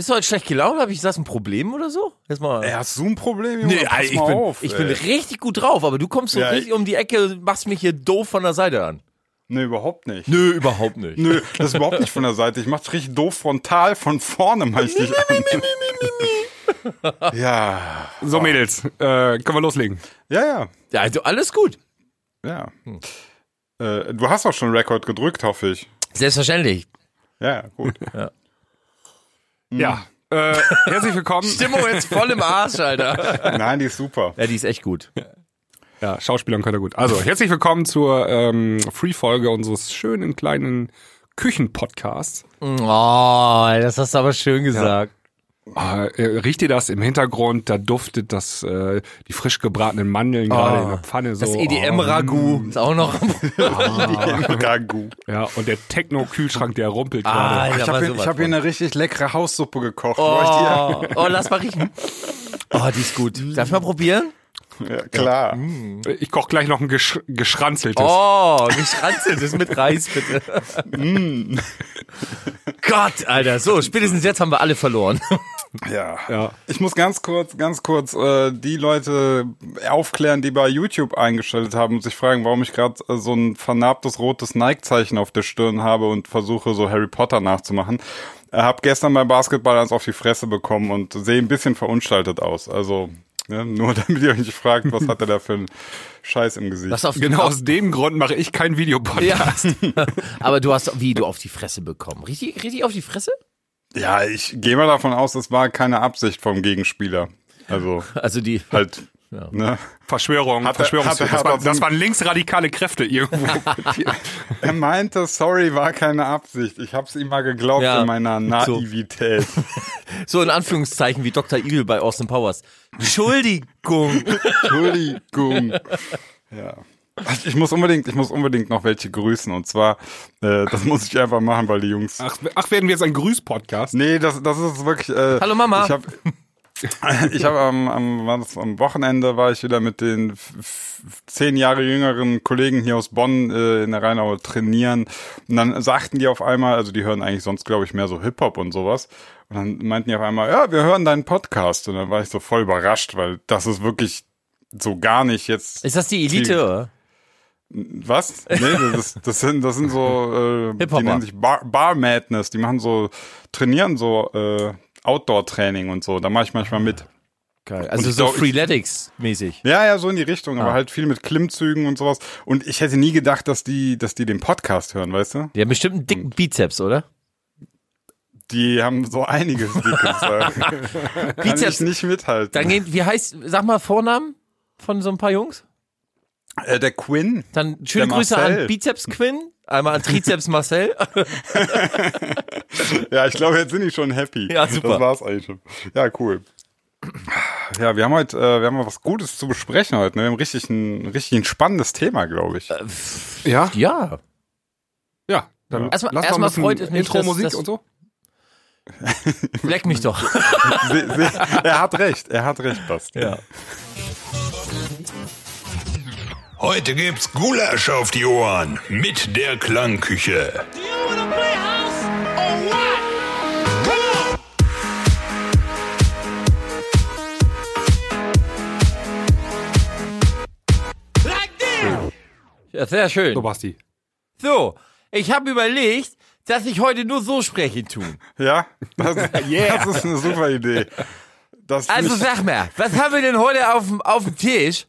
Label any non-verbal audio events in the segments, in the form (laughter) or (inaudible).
Bist du heute schlecht gelaunt? Habe ich das ein Problem oder so? Jetzt mal. Ey, hast du ein Problem, Junge? Nee, Pass ich, mal bin, auf, ich ey. bin richtig gut drauf, aber du kommst so Ja, richtig ich- um die Ecke und machst mich hier doof von der Seite an. Nee, überhaupt nicht. Nö, überhaupt nicht. Nö, das ist überhaupt nicht von der Seite. Ich mach's richtig doof frontal von vorne mach ich dich an. (laughs) Ja, So, Mädels, äh, können wir loslegen. ja, ja, Ja, also alles gut. ja. Hm. Äh, du hast auch schon Rekord gedrückt, hoffe ich. Selbstverständlich. Ja, gut. Ja. Äh, herzlich willkommen. (laughs) Stimmung jetzt voll im Arsch, Alter. Nein, die ist super. Ja, die ist echt gut. Ja, Schauspielern könnt ihr gut. Also, herzlich willkommen zur ähm, Free-Folge unseres schönen kleinen Küchenpodcasts. Oh, das hast du aber schön gesagt. Ah, äh, riecht ihr das im Hintergrund? Da duftet das, äh, die frisch gebratenen Mandeln gerade in der Pfanne so. Das E EDM-Ragout ist auch noch. (laughs) Ragu. Oh, ja, und der Techno-Kühlschrank, der rumpelt Ah, gerade. Alter, Ich habe hier, hab hier eine richtig leckere Haussuppe gekocht. Oh, oh, lass mal riechen. (laughs) Oh, die ist gut. Darf ich mal probieren? Ja, klar. Ich koche gleich noch ein gesch geschranzeltes. Oh, geschranzeltes mit Reis, bitte. Gott, Alter. So, spätestens jetzt haben wir alle verloren. Ja. Ja. Ich muss ganz kurz, ganz kurz äh, die Leute aufklären, die bei YouTube eingeschaltet haben und sich fragen, warum ich gerade äh, so ein vernarbtes rotes Nike-Zeichen auf der Stirn habe und versuche so Harry Potter nachzumachen. Ich habe gestern beim Basketball eins auf die Fresse bekommen und sehe ein bisschen verunstaltet aus. Also ne, nur damit ihr euch nicht fragt, was hat er da für einen Scheiß im Gesicht. Was auf Genau aus dem Grund mache ich keinen Videopodcast. Ja. (laughs) Aber du hast, wie, du auf die Fresse bekommen. Richtig, richtig auf die Fresse? Ja, ich gehe mal davon aus, das war keine Absicht vom Gegenspieler. Also Also die. halt, ne? Verschwörung, Hat er- Verschwörung. hat er- das, hat war, er so das waren linksradikale Kräfte irgendwo. (laughs) Er meinte, sorry, war keine Absicht. Ich hab's ihm mal geglaubt Ja. in meiner Naivität. (laughs) So in Anführungszeichen wie Dr. Evil bei Austin Powers. Entschuldigung. (laughs) Entschuldigung. Ja. Ich muss unbedingt, ich muss unbedingt noch welche grüßen und zwar, äh, das muss ich einfach machen, weil die Jungs. Ach, ach, werden wir jetzt ein Grüß-Podcast? Nee, das, das ist wirklich. Äh, Hallo Mama. Ich habe, (laughs) ich habe am, am, am Wochenende war ich wieder mit den zehn Jahre jüngeren Kollegen hier aus Bonn äh, in der Rheinau trainieren und dann sagten die auf einmal, also die hören eigentlich sonst glaube ich mehr so Hip Hop und sowas und dann meinten die auf einmal, ja, wir hören deinen Podcast und dann war ich so voll überrascht, weil das ist wirklich so gar nicht jetzt Ist das die Elite? Oder? was? Nee, das, das sind das sind so äh, die nennen sich Bar, Bar Madness, die machen so trainieren so äh, Outdoor Training und so, da mache ich manchmal mit. Geil. Also ich so Freeletics-mäßig. Ja, ja, so in die Richtung, Ah. aber halt viel mit Klimmzügen und sowas. Und ich hätte nie gedacht, dass die, dass die den Podcast hören, weißt du? Die haben bestimmt einen dicken Bizeps, oder? Die haben so einiges (laughs) dickes. Kann Bizeps. ich nicht mithalten. Dann gehen, wie heißt, sag mal Vornamen von so ein paar Jungs? Äh, der Quinn. Dann schöne Der Grüße Marcel. an Bizeps Quinn, einmal an Trizeps Marcel. (laughs) Ja, ich glaube, jetzt sind die schon happy. Ja, super. Das war's eigentlich schon. Ja, cool. Ja, wir haben heute, äh, wir haben was Gutes zu besprechen heute. Ne? Wir haben richtig ein, richtig ein spannendes Thema, glaube ich. Ja? Ja. Ja. Dann Erstmal- lass mal erstmal freut es mich, Intro-Musik dass- dass- und so. Leck mich doch. (laughs) Er hat recht, er hat recht, Bast. Ja. Heute gibt's Gulasch auf die Ohren mit der Klangküche. You wanna play house or what? Come on! Like this! ja, sehr schön. So, Basti. So, ich habe überlegt, dass ich heute nur so sprechen tun. (laughs) Ja, das, das ist eine super Idee. Das Also sag mal, was haben wir denn heute auf dem, auf dem Tisch?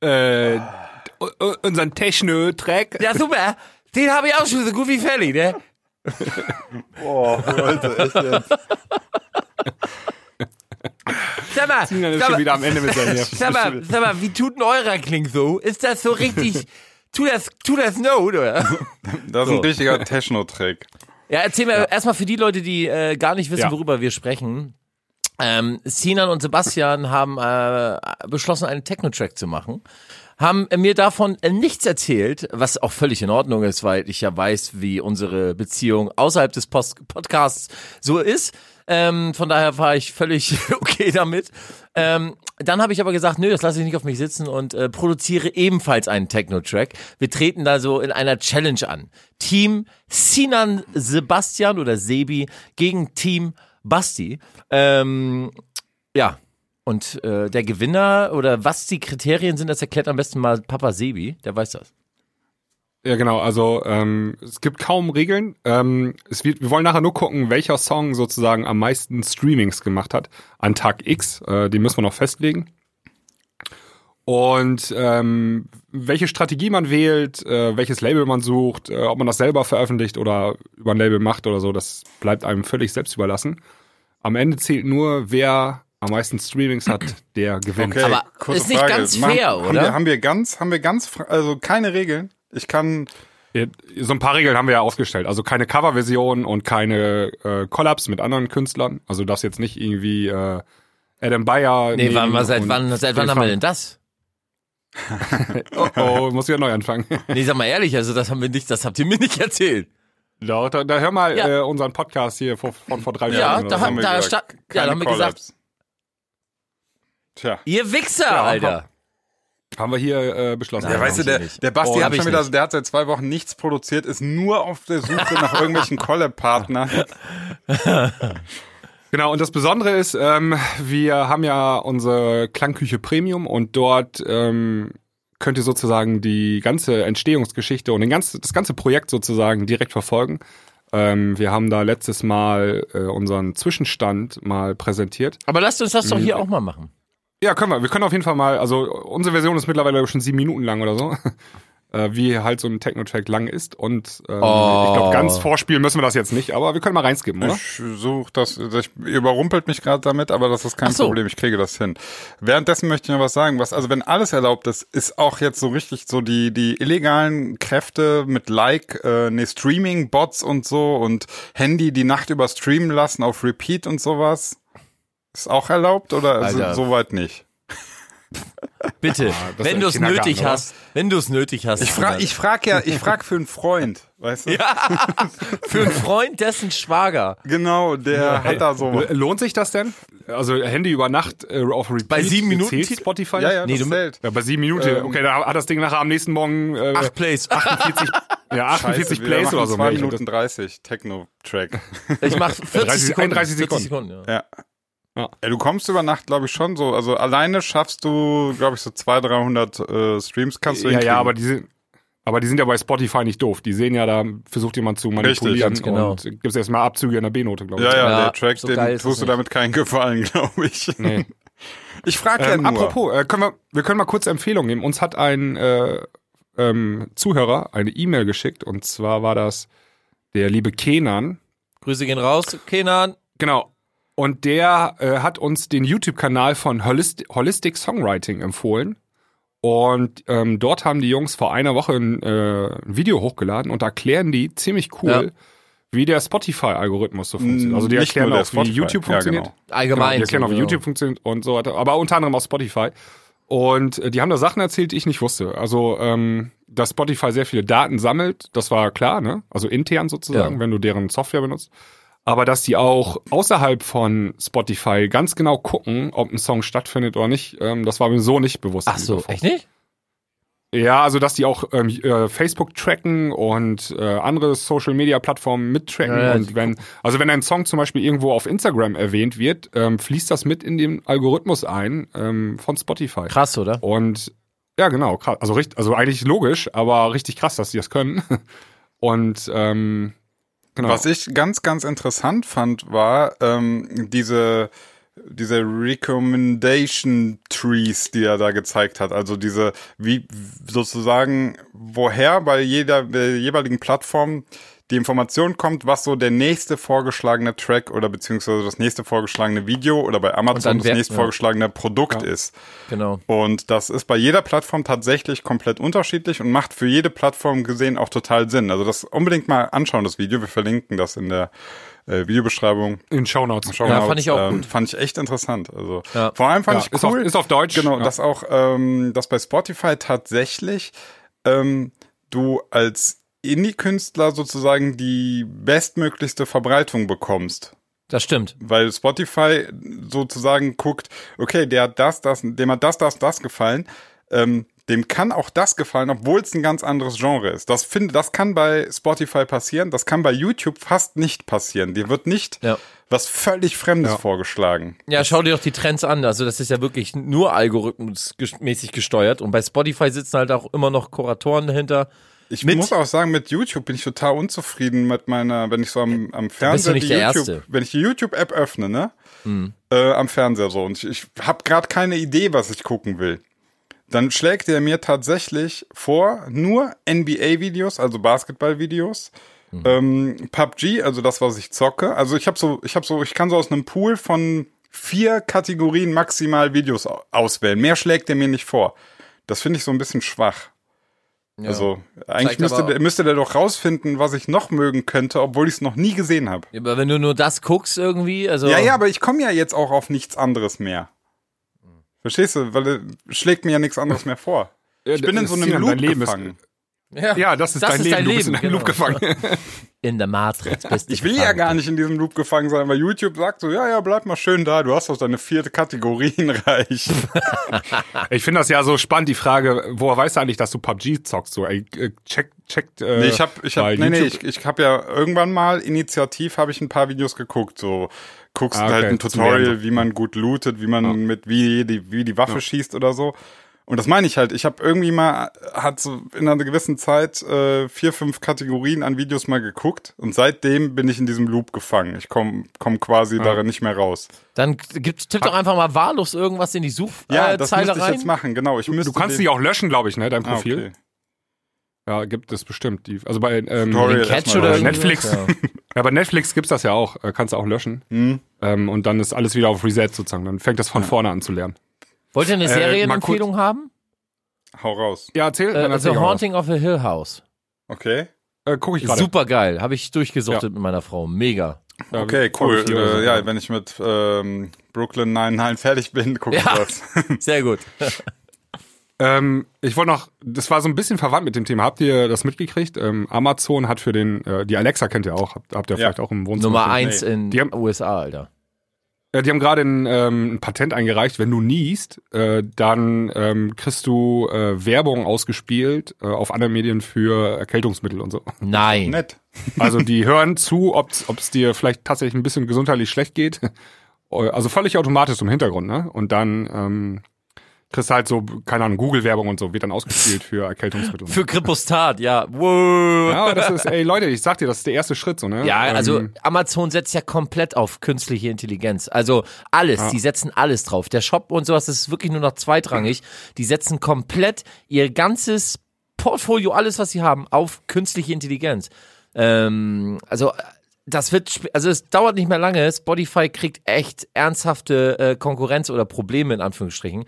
Äh, unseren Techno-Track. Ja, super. Den habe ich auch schon so gut wie fertig, ne? Boah, Leute, echt jetzt. Sag mal, ist sag mal, wieder am Ende mit sag mal, sag mal, wie tut denn eurer Kling so? Ist das so richtig, tu das, tu das Note, oder? Das ist ein richtiger Techno-Track. Ja, erzähl mir erstmal für die Leute, die äh, gar nicht wissen, Ja. worüber wir sprechen. Ähm, Sinan und Sebastian haben äh, beschlossen, einen Techno-Track zu machen. Haben mir davon äh, nichts erzählt, was auch völlig in Ordnung ist, weil ich ja weiß, wie unsere Beziehung außerhalb des Post Podcasts so ist. Ähm, von daher war ich völlig (laughs) okay damit. Ähm, dann habe ich aber gesagt, nö, das lasse ich nicht auf mich sitzen und äh, produziere ebenfalls einen Techno-Track. Wir treten da so in einer Challenge an. Team Sinan Sebastian oder Sebi gegen Team Basti. Ähm, ja, und äh, der Gewinner oder was die Kriterien sind, das erklärt am besten mal Papa Sebi, der weiß das. Ja, genau. Also ähm, es gibt kaum Regeln. Ähm, es wird, wir wollen nachher nur gucken, welcher Song sozusagen am meisten Streamings gemacht hat an Tag X. Äh, den müssen wir noch festlegen. Und ähm, welche Strategie man wählt, äh, welches Label man sucht, äh, ob man das selber veröffentlicht oder über ein Label macht oder so, das bleibt einem völlig selbst überlassen. Am Ende zählt nur, wer am meisten Streamings hat, der gewinnt. Okay, Aber kurze ist nicht Frage. ganz fair, haben oder? Wir, haben wir ganz, haben wir ganz, also keine Regeln. Ich kann, Ja, So ein paar Regeln haben wir ja aufgestellt. Also keine Coverversion und keine äh, Collabs mit anderen Künstlern. Also das jetzt nicht irgendwie äh, Adam Bayer. Nee, wann, seit wann, seit wann haben wir denn das? (laughs) Oh, oh, muss wieder neu anfangen. Nee, sag mal ehrlich, also das haben wir nicht, das habt ihr mir nicht erzählt. Da, da, da hör mal Ja. äh, unseren Podcast hier von, von vor drei Ja, Jahren. da oder so. haben- wir da gesagt, ja, da haben wir gesagt-. Tja. Ihr Wichser, Ja, Alter. haben wir hier äh, beschlossen. Ja, Nein, weißt du, der, der Basti Oh, hat schon wieder, nicht. der hat seit zwei Wochen nichts produziert, ist nur auf der Suche nach irgendwelchen (laughs) Collab-Partnern. (laughs) Genau, und das Besondere ist, ähm, wir haben ja unsere Klangküche Premium und dort ähm, könnt ihr sozusagen die ganze Entstehungsgeschichte und den ganzen, das ganze Projekt sozusagen direkt verfolgen. Ähm, wir haben da letztes Mal äh, unseren Zwischenstand mal präsentiert. Aber lasst uns das doch hier auch mal machen. Ja, können wir. Wir können auf jeden Fall mal, also unsere Version ist mittlerweile schon sieben Minuten lang oder so. Äh, wie halt so ein Techno-Track lang ist. Und ähm, Oh. ich glaube, ganz vorspielen müssen wir das jetzt nicht, aber wir können mal reinskippen, oder? Ich suche das, ich überrumpelt mich gerade damit, aber das ist kein so. Problem, ich kriege das hin. Währenddessen möchte ich noch was sagen, was, also wenn alles erlaubt ist, ist auch jetzt so richtig so die, die illegalen Kräfte mit Like, äh, nee, Streaming-Bots und so und Handy die Nacht über streamen lassen auf Repeat und sowas. Ist auch erlaubt oder Alter. so, soweit nicht? (laughs) Bitte, ist wenn du es nötig oder? hast, wenn du es nötig hast. Ich frage ich frag ja, ich frag für einen Freund, weißt du? (laughs) für einen Freund, dessen Schwager. Genau, der hat da so. Lohnt sich das denn? Also Handy über Nacht äh, auf Repeat. Bei sieben Minuten? Spotify? Ja, ja, Nee, das du- zählt. Ja, bei sieben Minuten. Ähm, okay, da hat das Ding nachher am nächsten Morgen äh, Acht Plays. (laughs) 48, ja, 48 Scheiße, Plays oder so. Zwei mehr. Ich Minuten 30 Techno-Track. Ich mach 40 30 Sekunden. 31 40 Sekunden. Sekunden ja. Ja. Ja. Ja, du kommst über Nacht, glaube ich, schon so. Also alleine schaffst du, glaube ich, so 200, 300 äh, Streams kannst du ja, ja, aber die sind, aber die sind ja bei Spotify nicht doof. Die sehen ja, da versucht jemand zu manipulieren ganz genau. und gibt es erstmal Abzüge in der B-Note, glaube ich. Ja, ja, Ja, der Track, so den tust du nicht. damit keinen Gefallen, (laughs) glaube ich. Nee. Ich frage ja Ähm, nur. apropos, äh, können wir, wir können mal kurz Empfehlungen geben. Uns hat ein äh, ähm, Zuhörer eine E-Mail geschickt und zwar war das der liebe Kenan. Grüße gehen raus, Kenan. Genau. Und der äh, hat uns den YouTube-Kanal von Holist Holistic Songwriting empfohlen. Und ähm, dort haben die Jungs vor einer Woche ein, äh, ein Video hochgeladen und da erklären die ziemlich cool, Ja. wie der Spotify-Algorithmus so funktioniert. Also die Nicht erklären auch, wie Spotify. YouTube Ja, funktioniert. genau. Allgemein. Genau, die erklären so, auch, wie genau. YouTube funktioniert und so weiter. Aber unter anderem auf Spotify. Und äh, die haben da Sachen erzählt, die ich nicht wusste. Also, ähm, dass Spotify sehr viele Daten sammelt, das war klar, ne? Also intern sozusagen, Ja. wenn du deren Software benutzt. Aber dass die auch außerhalb von Spotify ganz genau gucken, ob ein Song stattfindet oder nicht, ähm, das war mir so nicht bewusst. Ach so, echt nicht? Ja, also dass die auch ähm, äh, Facebook tracken und äh, andere Social Media Plattformen mittracken Ja, und wenn also wenn ein Song zum Beispiel irgendwo auf Instagram erwähnt wird, ähm, fließt das mit in den Algorithmus ein ähm, von Spotify. Krass, oder? Und ja, genau, krass. Also richtig, also eigentlich logisch, aber richtig krass, dass die das können. (laughs) Und ähm, genau. Was ich ganz, ganz interessant fand, war ähm, diese diese Recommendation Trees, die er da gezeigt hat. Also diese, wie sozusagen, woher bei jeder bei der jeweiligen Plattform die Information kommt, was so der nächste vorgeschlagene Track oder beziehungsweise das nächste vorgeschlagene Video oder bei Amazon das wer- nächste ja. vorgeschlagene Produkt ist. Genau. Und das ist bei jeder Plattform tatsächlich komplett unterschiedlich und macht für jede Plattform gesehen auch total Sinn. Also das unbedingt mal anschauen, das Video. Wir verlinken das in der äh, Videobeschreibung. In Shownotes. Schau Ja, fand ich auch ähm, gut. Fand ich echt interessant. Also Ja. vor allem fand Ja, ich ist auf- cool. ist auf Deutsch. Genau, Ja. dass auch, ähm, dass bei Spotify tatsächlich ähm, du als Indie-Künstler sozusagen die bestmöglichste Verbreitung bekommst. Das stimmt. Weil Spotify sozusagen guckt, okay, der hat das, das, dem hat das, das, das gefallen. Ähm, dem kann auch das gefallen, obwohl es ein ganz anderes Genre ist. Das finde, das kann bei Spotify passieren, das kann bei YouTube fast nicht passieren. Dir wird nicht Ja. was völlig Fremdes Ja. vorgeschlagen. Ja, schau dir doch die Trends an. Also das ist ja wirklich nur algorithmusmäßig gesteuert. Und bei Spotify sitzen halt auch immer noch Kuratoren dahinter. Ich Mit- muss auch sagen, mit YouTube bin ich total unzufrieden mit meiner, wenn ich so am, am Fernseher die YouTube, Erste. wenn ich die YouTube-App öffne, ne, äh, am Fernseher so und ich, ich habe gerade keine Idee, was ich gucken will, dann schlägt er mir tatsächlich vor nur NBA-Videos, also Basketball-Videos, ähm, PUBG, also das, was ich zocke. Also ich habe so, ich habe so, ich kann so aus einem Pool von vier Kategorien maximal Videos au- auswählen. Mehr schlägt er mir nicht vor. Das finde ich so ein bisschen schwach. Ja. Also eigentlich müsste aber- der, müsste der doch rausfinden, was ich noch mögen könnte, obwohl ich es noch nie gesehen habe. Aber wenn du nur das guckst irgendwie, also. Ja, ja, aber ich komme ja jetzt auch auf nichts anderes mehr. Verstehst du? Weil er schlägt mir ja nichts anderes mehr vor. Ich bin in so einem Loop Leben ist- gefangen. Ja, das ist Das dein ist Leben. dein du bist in Leben, einem Loop genau. gefangen. In der Matrix bist du Ich will ja gar nicht in diesem Loop gefangen sein, weil YouTube sagt so, ja, ja, bleib mal schön da, du hast doch deine vierte Kategorien reich. (laughs) Ich finde das ja so spannend, die Frage, woher weißt du eigentlich, dass du PUBG zockst? So, ey, äh, check, check. Äh, Nee, ich hab, ich hab, nee, nee, ich, ich hab ja irgendwann mal initiativ habe ich ein paar Videos geguckt, so guckst Ah, okay, halt ein Tutorial, wie man gut lootet, wie man mit wie die wie die Waffe schießt oder so. Und das meine ich halt. Ich habe irgendwie mal hat so in einer gewissen Zeit äh, vier fünf Kategorien an Videos mal geguckt und seitdem bin ich in diesem Loop gefangen. Ich komme komm quasi darin nicht mehr raus. Dann gibt, tipp doch einfach mal wahllos irgendwas in die Ja, Suchzeile das äh, müsste ich rein. jetzt machen. Genau, ich müsste Du kannst die auch löschen, glaube ich, ne, dein Ah, Profil. okay. Ja, gibt es bestimmt. Die, also bei ähm, Catch oder. Netflix. Ja. (laughs) Ja, bei Netflix gibt's das ja auch. Äh, kannst du auch löschen. Ähm, und dann ist alles wieder auf Reset sozusagen. Dann fängt das von vorne an zu lernen. Wollt ihr eine Äh, Serienempfehlung haben? Hau raus. Ja, erzähl. Äh, also Haunting of a Hill House. Okay. Äh, guck ich gerade. Super geil. Habe ich durchgesuchtet mit meiner Frau. Mega. Ja, Okay, cool. Äh, ja, wenn ich mit ähm, Brooklyn 99 fertig bin, gucke Ja. ich das. (laughs) Sehr gut. (laughs) Ähm, ich wollte noch, das war so ein bisschen verwandt mit dem Thema. Habt ihr das mitgekriegt? Ähm, Amazon hat für den, äh, die Alexa kennt ihr auch, habt, habt ihr Ja. vielleicht auch im Wohnzimmer. Nummer eins in Die haben- USA, Alter. Äh, die haben gerade ein, ähm, ein Patent eingereicht. Wenn du niest, äh, dann ähm, kriegst du äh, Werbung ausgespielt äh, auf anderen Medien für Erkältungsmittel und so. Nein. Nett. Also die hören zu, ob es dir vielleicht tatsächlich ein bisschen gesundheitlich schlecht geht. Also völlig automatisch im Hintergrund, ne? Und dann ähm, kriegst halt so, keine Ahnung, Google-Werbung und so, wird dann ausgespielt für Erkältungsmittel. Für Kripostat, ja. Wow. ja, aber das ist, ey Leute, ich sag dir, das ist der erste Schritt, so, ne? Ja, also Ähm, Amazon setzt ja komplett auf künstliche Intelligenz. Also alles, die setzen alles drauf. Der Shop und sowas, das ist wirklich nur noch zweitrangig. Die setzen komplett ihr ganzes Portfolio, alles, was sie haben, auf künstliche Intelligenz. Ähm, also das wird, also es dauert nicht mehr lange. Spotify kriegt echt ernsthafte äh, Konkurrenz oder Probleme in Anführungsstrichen.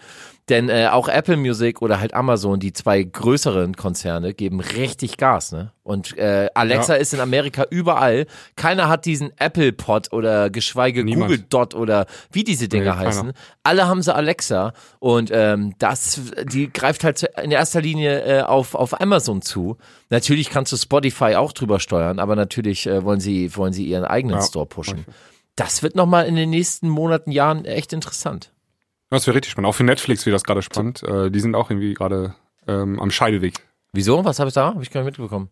Denn äh, auch Apple Music oder halt Amazon, die zwei größeren Konzerne, geben richtig Gas, ne? Und äh, Alexa ist in Amerika überall. Keiner hat diesen Apple Pod oder geschweige Niemand. Google Dot oder wie diese Dinger Nee, keiner. heißen. Alle haben sie Alexa und ähm, das, die greift halt in erster Linie äh, auf auf Amazon zu. Natürlich kannst du Spotify auch drüber steuern, aber natürlich äh, wollen sie wollen sie ihren eigenen Ja. Store pushen. Das wird noch mal in den nächsten Monaten Jahren echt interessant. das wäre richtig spannend. Auch für Netflix wird das gerade spannend. Äh, die sind auch irgendwie gerade ähm, am Scheideweg. Wieso? Was habe ich da? Habe ich gar nicht mitbekommen.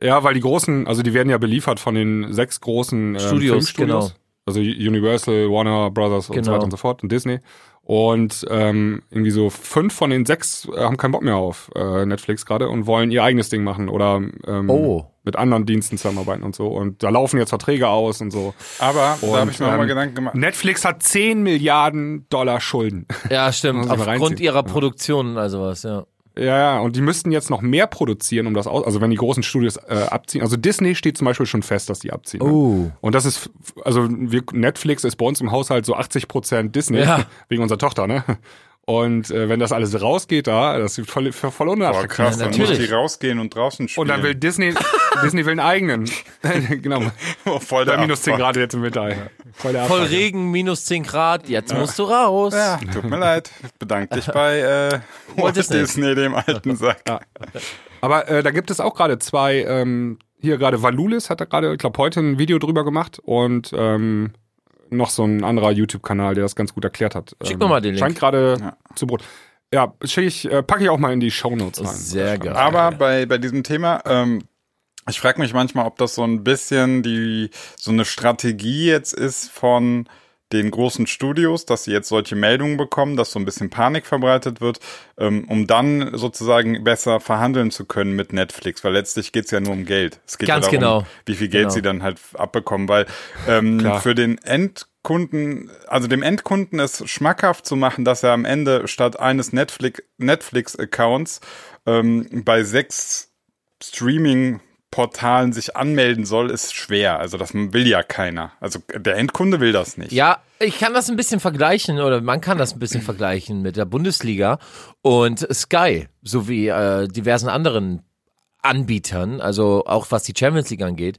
Ja, weil die großen, also die werden ja beliefert von den sechs großen ähm, Studios, Filmstudios. genau. Also Universal, Warner Brothers und so Genau. weiter und so fort und Disney. Und ähm, irgendwie so fünf von den sechs äh, haben keinen Bock mehr auf äh, Netflix gerade und wollen ihr eigenes Ding machen oder ähm, Oh. mit anderen Diensten zusammenarbeiten und so. Und da laufen jetzt Verträge aus und so. Aber Und, da habe ich mir auch mal ähm, Gedanken gemacht. Netflix hat 10 Milliarden Dollar Schulden. Ja, stimmt. Aufgrund ihrer Ja. Produktionen, also was, ja. Ja, ja, und die müssten jetzt noch mehr produzieren, um das aus, also wenn die großen Studios äh, abziehen. Also Disney steht zum Beispiel schon fest, dass die abziehen. ne? Oh. Und das ist, also wir, Netflix ist bei uns im Haushalt so 80 Prozent Disney, Ja. (laughs) wegen unserer Tochter, ne? Und äh, wenn das alles rausgeht da, das ist voll, voll Boah, unattraktiv. krass, Ja, dann muss natürlich. die rausgehen und draußen spielen. Und dann will Disney, (laughs) Disney will einen eigenen. (laughs) genau. Oh, voll der Bei minus 10 Abfuck. Grad jetzt im Winter. Voll, der Voll. Regen, minus 10 Grad, jetzt musst du raus. Ja, tut mir leid. Bedank dich bei äh, (laughs) Walt Disney. Disney. dem alten Sack. Aber äh, da gibt es auch gerade zwei, ähm, hier gerade Valulis hat da gerade, ich glaube, heute ein Video drüber gemacht und ähm, noch so ein anderer YouTube-Kanal, der das ganz gut erklärt hat. Schick ähm, mir mal den Link. Scheint gerade zu Brot. Ja, ich, äh, packe ich auch mal in die Shownotes rein. Sehr geil. Aber bei, bei diesem Thema, ähm, ich frage mich manchmal, ob das so ein bisschen die so eine Strategie jetzt ist von den großen Studios, dass sie jetzt solche Meldungen bekommen, dass so ein bisschen Panik verbreitet wird, ähm, um dann sozusagen besser verhandeln zu können mit Netflix, weil letztlich geht's ja nur um Geld. Es geht Ganz ja darum, genau. wie viel Geld Genau. sie dann halt abbekommen, weil ähm, für den Endkunden, also dem Endkunden es schmackhaft zu machen, dass er am Ende statt eines Netflix Netflix-Accounts ähm, bei sechs Streaming-Portalen sich anmelden soll, ist schwer. Also das will ja keiner. Also der Endkunde will das nicht. Ja, ich kann das ein bisschen vergleichen oder man kann das ein bisschen vergleichen mit der Bundesliga und Sky sowie äh, diversen anderen Anbietern, also auch was die Champions League angeht.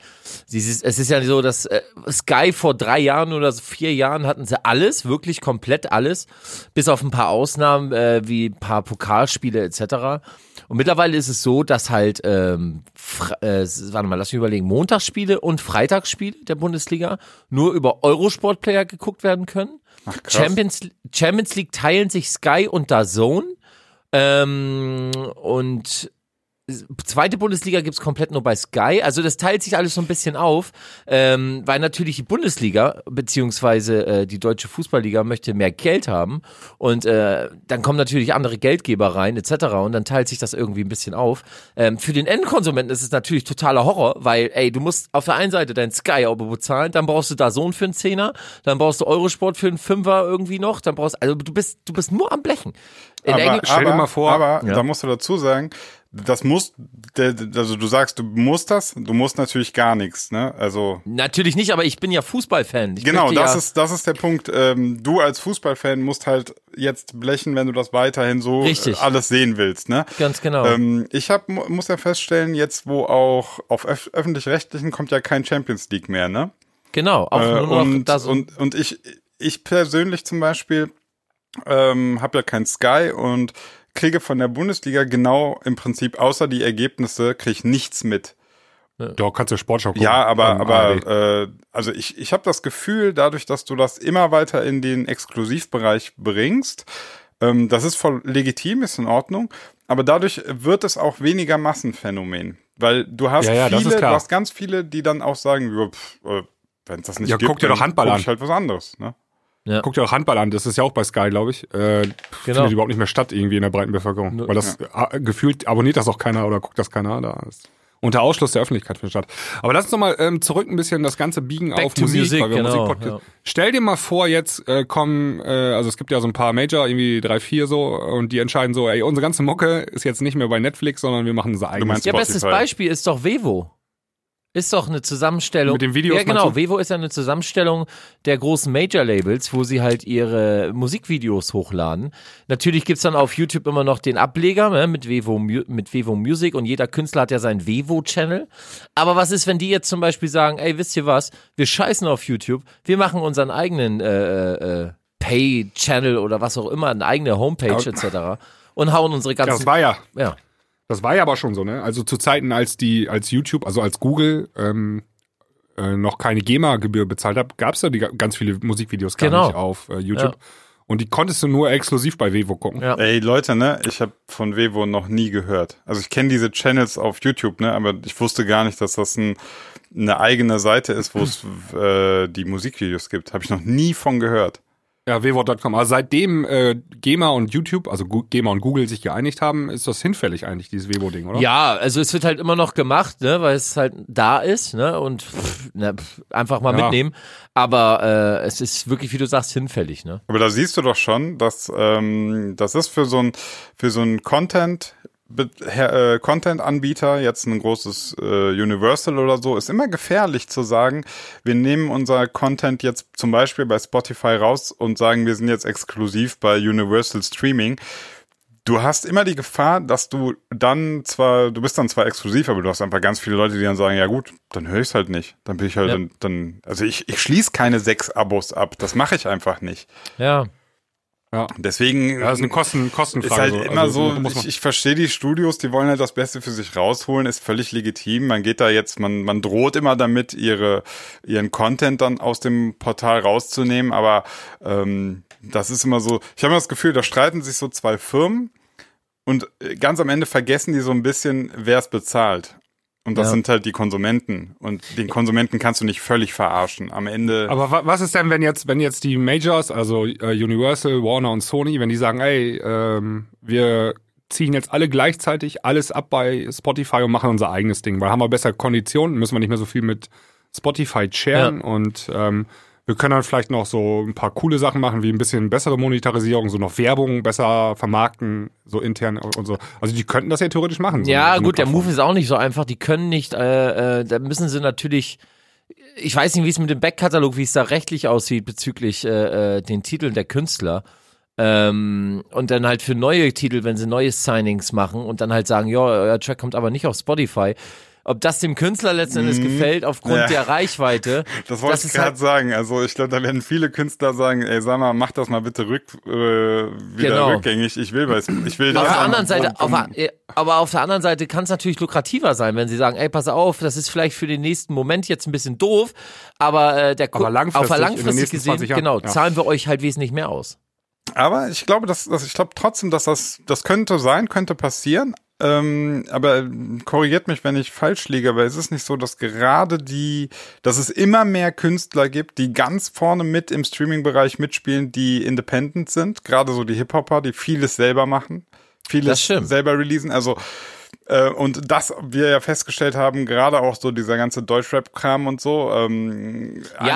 Ist, es ist ja so, dass äh, Sky vor drei Jahren oder so vier Jahren hatten sie alles, wirklich komplett alles, bis auf ein paar Ausnahmen äh, wie ein paar Pokalspiele etc. Und mittlerweile ist es so, dass halt, ähm, äh, warte mal, lass mich überlegen, Montagsspiele und Freitagsspiele der Bundesliga nur über Eurosport-Player geguckt werden können. krass. Champions, Champions League teilen sich Sky und DAZN. Ähm, und zweite Bundesliga gibt's komplett nur bei Sky. Also das teilt sich alles so ein bisschen auf, ähm, weil natürlich die Bundesliga beziehungsweise äh, die deutsche Fußballliga möchte mehr Geld haben und äh, dann kommen natürlich andere Geldgeber rein etc. und dann teilt sich das irgendwie ein bisschen auf. Ähm, für den Endkonsumenten ist es natürlich totaler Horror, weil ey, du musst auf der einen Seite dein Sky-Abo bezahlen, dann brauchst du da Sohn für einen Zehner, dann brauchst du Eurosport für einen Fünfer irgendwie noch, dann brauchst also du bist du bist nur am Blechen. In aber, Engl- stell dir aber, mal vor- aber Ja. da musst du dazu sagen, das muss, also du sagst, du musst das, du musst natürlich gar nichts, ne? Also Natürlich nicht, aber ich bin ja Fußballfan. Ich Genau, das ja, ist, das ist der Punkt. Ähm, du als Fußballfan musst halt jetzt blechen, wenn du das weiterhin so Richtig. äh, alles sehen willst. Ne? Ganz genau. Ähm, ich hab, mu- muss ja feststellen, jetzt wo auch auf öf öffentlich-rechtlichen kommt ja kein Champions League mehr, ne? Genau, auch Äh, nur noch und, das und, und ich, ich persönlich zum Beispiel ähm, habe ja kein Sky und kriege von der Bundesliga genau im Prinzip außer die Ergebnisse kriege ich nichts mit. Doch, kannst du Sportschau gucken. Ja, aber, Ähm, aber äh, also ich, ich habe das Gefühl, dadurch, dass du das immer weiter in den Exklusivbereich bringst, ähm, das ist voll legitim, ist in Ordnung, aber dadurch wird es auch weniger Massenphänomen. Weil du hast Ja, ja, viele, du hast ganz viele, die dann auch sagen, ja, pff, äh, wenn es das nicht Ja, gibt, guck dir doch Handball guck an. ich halt was anderes. Ne? Guck dir auch Handball an, das ist ja auch bei Sky, glaube ich. Äh, Genau. Findet überhaupt nicht mehr statt irgendwie in der breiten Bevölkerung. Weil das äh, gefühlt abonniert das auch keiner oder guckt das keiner. Da ist unter Ausschluss der Öffentlichkeit findet statt. Aber lass uns noch mal ähm, zurück ein bisschen das ganze biegen Back auf to Musik, Music, weil wir genau, Musikpodcast. ja. Stell dir mal vor, jetzt äh, kommen, äh, also es gibt ja so ein paar Major, irgendwie drei, vier so, und die entscheiden so, ey, unsere ganze Mucke ist jetzt nicht mehr bei Netflix, sondern wir machen unser eigenes. Ja, bestes Beispiel ist doch Vevo. Ist doch eine Zusammenstellung. Mit den Videos, Ja, genau. Vevo ist ja eine Zusammenstellung der großen Major-Labels, wo sie halt ihre Musikvideos hochladen. Natürlich gibt's dann auf YouTube immer noch den Ableger ne, mit, Vevo, mit Vevo Music und jeder Künstler hat ja seinen Vevo-Channel. Aber was ist, wenn die jetzt zum Beispiel sagen, ey, wisst ihr was, wir scheißen auf YouTube, wir machen unseren eigenen äh, äh, Pay-Channel oder was auch immer, eine eigene Homepage etc. und hauen unsere ganzen... das war ja, ja. Das war ja aber schon so, ne? Also zu Zeiten, als die, als YouTube, also als Google ähm, äh, noch keine GEMA-Gebühr bezahlt hat, gab es ja die, ga- ganz viele Musikvideos gar Genau. nicht auf äh, YouTube. Ja. Und die konntest du nur exklusiv bei Vevo gucken. Ja. Ey, Leute, ne, ich habe von Vevo noch nie gehört. Also ich kenne diese Channels auf YouTube, ne, aber ich wusste gar nicht, dass das ein, eine eigene Seite ist, wo es äh, die Musikvideos gibt. Habe ich noch nie von gehört. Ja, www.com. Also seitdem äh, GEMA und YouTube, also GEMA und Google sich geeinigt haben, ist das hinfällig eigentlich, dieses Wevo-Ding, oder? Ja, also es wird halt immer noch gemacht, ne, weil es halt da ist, ne, und pff, ne, pff, einfach mal Ja. mitnehmen. Aber äh, es ist wirklich, wie du sagst, hinfällig, ne? Aber da siehst du doch schon, dass ähm, das ist für so ein für so ein Content äh, Content-Anbieter, jetzt ein großes äh, Universal oder so, ist immer gefährlich zu sagen, wir nehmen unser Content jetzt zum Beispiel bei Spotify raus und sagen, wir sind jetzt exklusiv bei Universal Streaming. Du hast immer die Gefahr, dass du dann zwar, du bist dann zwar exklusiv, aber du hast einfach ganz viele Leute, die dann sagen, ja gut, dann höre ich es halt nicht. Dann bin ich halt Ja. dann, dann, also ich, ich schließe keine sechs Abos ab. Das mache ich einfach nicht. Ja. Deswegen Ja, ist eine Kosten, Kostenfrage. ist halt so. immer Also, so, ich, ich verstehe die Studios, die wollen halt das Beste für sich rausholen, ist völlig legitim. Man geht da jetzt, man, man droht immer damit, ihre, ihren Content dann aus dem Portal rauszunehmen, aber ähm, das ist immer so, ich habe immer das Gefühl, da streiten sich so zwei Firmen und äh, ganz am Ende vergessen die so ein bisschen, wer es bezahlt. Und das Ja. sind halt die Konsumenten. Und den Konsumenten kannst du nicht völlig verarschen. Am Ende. Aber wa was ist denn, wenn jetzt, wenn jetzt die Majors, also äh, Universal, Warner und Sony, wenn die sagen, ey, ähm, wir ziehen jetzt alle gleichzeitig alles ab bei Spotify und machen unser eigenes Ding, weil haben wir bessere Konditionen, müssen wir nicht mehr so viel mit Spotify sharen und ähm, wir können dann vielleicht noch so ein paar coole Sachen machen, wie ein bisschen bessere Monetarisierung, so noch Werbung besser vermarkten, so intern und so. Also die könnten das ja theoretisch machen. so Ja, eine- so gut, der. Move ist auch nicht so einfach. Die können nicht, äh, äh, da müssen sie natürlich, ich weiß nicht, wie es mit dem Backkatalog, wie es da rechtlich aussieht bezüglich äh, äh, den Titeln der Künstler. Ähm, und dann halt für neue Titel, wenn sie neue Signings machen und dann halt sagen, ja, euer Track kommt aber nicht auf Spotify. Ob das dem Künstler letzten Endes gefällt, aufgrund Ja. der Reichweite. (laughs) Das wollte ich ist gerade halt, sagen. Also ich glaube, da werden viele Künstler sagen, ey, sag mal, mach das mal bitte rück, äh, wieder Genau. rückgängig. Ich will was, ich will das. Auf der anderen Seite, auf, aber auf der anderen Seite kann es natürlich lukrativer sein, wenn sie sagen, ey, pass auf, das ist vielleicht für den nächsten Moment jetzt ein bisschen doof, aber äh, der Aber langfristig, auf der in den langfristig gesehen, 20 Jahren, genau, ja. zahlen wir euch halt wesentlich mehr aus. Aber ich glaube, dass, dass ich glaube trotzdem, dass das, das könnte sein, könnte passieren. Ähm, aber korrigiert mich, wenn ich falsch liege, aber es ist nicht so, dass gerade die, dass es immer mehr Künstler gibt, die ganz vorne mit im Streaming-Bereich mitspielen, die independent sind. Gerade so die Hip-Hopper, die vieles selber machen, vieles selber releasen. Also äh, und das wir ja festgestellt haben, gerade auch so dieser ganze Deutschrap-Kram und so. Ähm, der